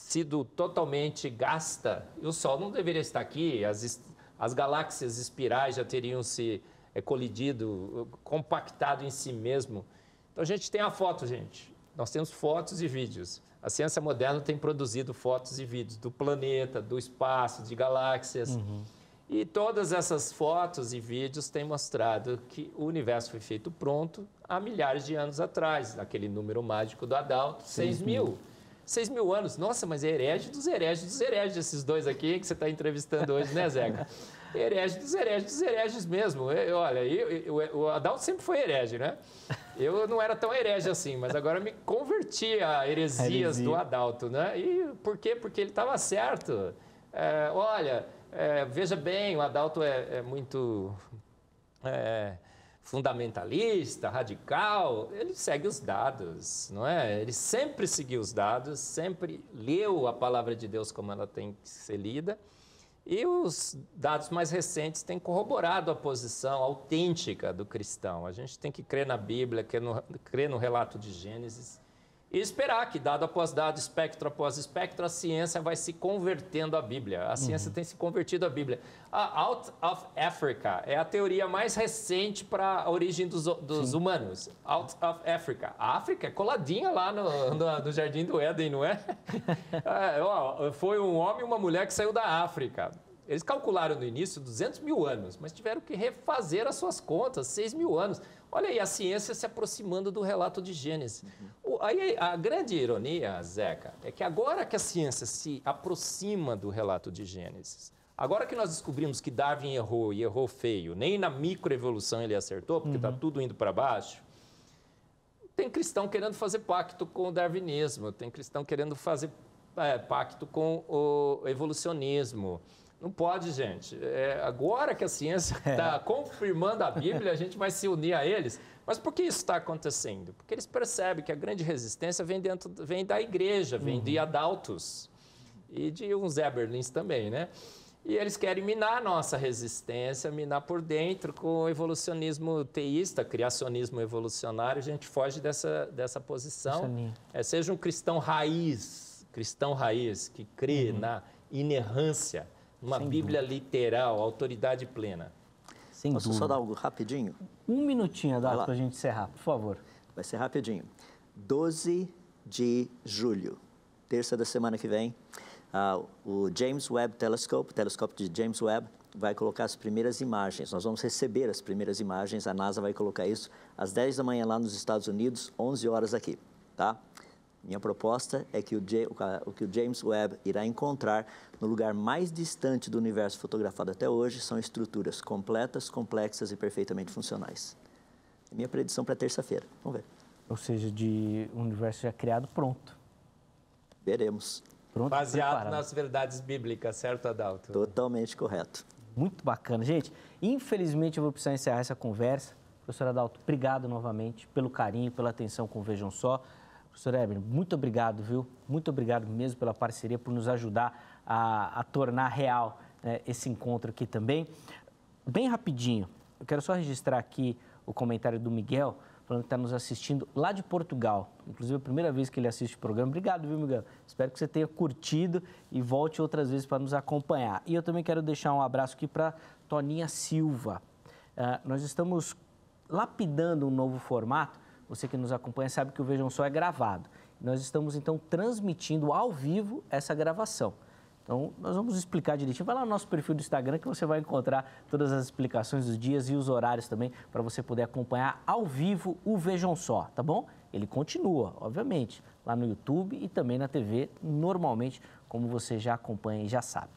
sido totalmente gasta. E o Sol não deveria estar aqui, as, as galáxias espirais já teriam se é, colidido, compactado em si mesmo. Então a gente tem a foto, gente. Nós temos fotos e vídeos. A ciência moderna tem produzido fotos e vídeos do planeta, do espaço, de galáxias. Uhum. E todas essas fotos e vídeos têm mostrado que o universo foi feito pronto há milhares de anos atrás, naquele número mágico do Adalto, 6 mil. 6 mil anos. Nossa, mas é herege dos hereges dos hereges, esses dois aqui que você está entrevistando hoje, né, Zeca? [LAUGHS] herege dos hereges dos hereges mesmo. Eu, olha, eu, eu, o Adalto sempre foi herege, né? Eu não era tão herege assim, mas agora me converti a heresias Heresia. do Adalto, né? E por quê? Porque ele estava certo. É, olha, é, veja bem, o Adalto é, é muito é, fundamentalista, radical. Ele segue os dados, não é? Ele sempre seguiu os dados, sempre leu a palavra de Deus como ela tem que ser lida. E os dados mais recentes têm corroborado a posição autêntica do cristão. A gente tem que crer na Bíblia, crer no, crer no relato de Gênesis e esperar que, dado após dado, espectro após espectro, a ciência vai se convertendo à Bíblia. A ciência uhum. tem se convertido à Bíblia. A Out of Africa é a teoria mais recente para a origem dos, dos humanos. Out of Africa. A África é coladinha lá no, no, no Jardim do Éden, não é? [LAUGHS] é ó, foi um homem e uma mulher que saiu da África. Eles calcularam no início 200 mil anos, mas tiveram que refazer as suas contas, 6 mil anos. Olha aí, a ciência se aproximando do relato de Gênesis. Uhum. Aí a grande ironia, Zeca, é que agora que a ciência se aproxima do relato de Gênesis, agora que nós descobrimos que Darwin errou e errou feio, nem na microevolução ele acertou, porque está uhum. tudo indo para baixo, tem cristão querendo fazer pacto com o darwinismo, tem cristão querendo fazer é, pacto com o evolucionismo. Não pode, gente. É, agora que a ciência está é. confirmando a Bíblia, a gente vai se unir a eles. Mas por que isso está acontecendo? Porque eles percebem que a grande resistência vem, dentro, vem da igreja, vem uhum. de adaltos e de uns Eberlins também, né? E eles querem minar a nossa resistência, minar por dentro com o evolucionismo teísta, criacionismo evolucionário. A gente foge dessa, dessa posição. É, seja um cristão raiz, cristão raiz, que crê uhum. na inerrância uma Sem Bíblia dúvida. literal, autoridade plena. Sem Posso dúvida. só dar algo rapidinho? Um minutinho, dá para a gente encerrar, por favor. Vai ser rapidinho. 12 de julho, terça da semana que vem, uh, o James Webb Telescope, o telescópio de James Webb, vai colocar as primeiras imagens. Nós vamos receber as primeiras imagens, a NASA vai colocar isso às 10 da manhã lá nos Estados Unidos, 11 horas aqui, tá? Minha proposta é que o, o que o James Webb irá encontrar no lugar mais distante do universo fotografado até hoje são estruturas completas, complexas e perfeitamente funcionais. É minha predição para terça-feira. Vamos ver. Ou seja, de um universo já criado pronto. Veremos. Pronto, Baseado preparado. nas verdades bíblicas, certo, Adalto? Totalmente correto. Muito bacana. Gente, infelizmente eu vou precisar encerrar essa conversa. Professor Adalto, obrigado novamente pelo carinho, pela atenção com Vejam Só. Professor Eber, muito obrigado, viu? Muito obrigado mesmo pela parceria, por nos ajudar a, a tornar real né, esse encontro aqui também. Bem rapidinho, eu quero só registrar aqui o comentário do Miguel, falando que está nos assistindo lá de Portugal. Inclusive, é a primeira vez que ele assiste o programa. Obrigado, viu, Miguel? Espero que você tenha curtido e volte outras vezes para nos acompanhar. E eu também quero deixar um abraço aqui para Toninha Silva. Uh, nós estamos lapidando um novo formato você que nos acompanha sabe que o Vejam Só é gravado. Nós estamos, então, transmitindo ao vivo essa gravação. Então, nós vamos explicar direitinho. Vai lá no nosso perfil do Instagram que você vai encontrar todas as explicações dos dias e os horários também para você poder acompanhar ao vivo o Vejam Só, tá bom? Ele continua, obviamente, lá no YouTube e também na TV, normalmente, como você já acompanha e já sabe.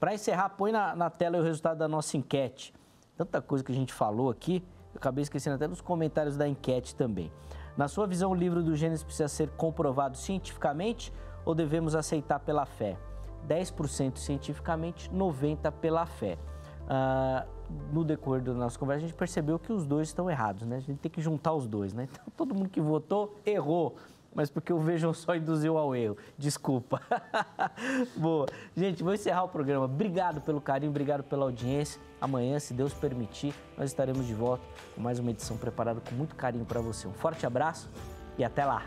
Para encerrar, põe na, na tela o resultado da nossa enquete. Tanta coisa que a gente falou aqui, acabei esquecendo até dos comentários da enquete também. Na sua visão, o livro do Gênesis precisa ser comprovado cientificamente ou devemos aceitar pela fé? 10% cientificamente, 90% pela fé. Uh, no decorrer da nossa conversa, a gente percebeu que os dois estão errados, né? A gente tem que juntar os dois, né? Então, todo mundo que votou errou, mas porque o Vejam Só induziu ao erro. Desculpa. [LAUGHS] Boa. Gente, vou encerrar o programa. Obrigado pelo carinho, obrigado pela audiência. Amanhã, se Deus permitir, nós estaremos de volta com mais uma edição preparada com muito carinho para você. Um forte abraço e até lá!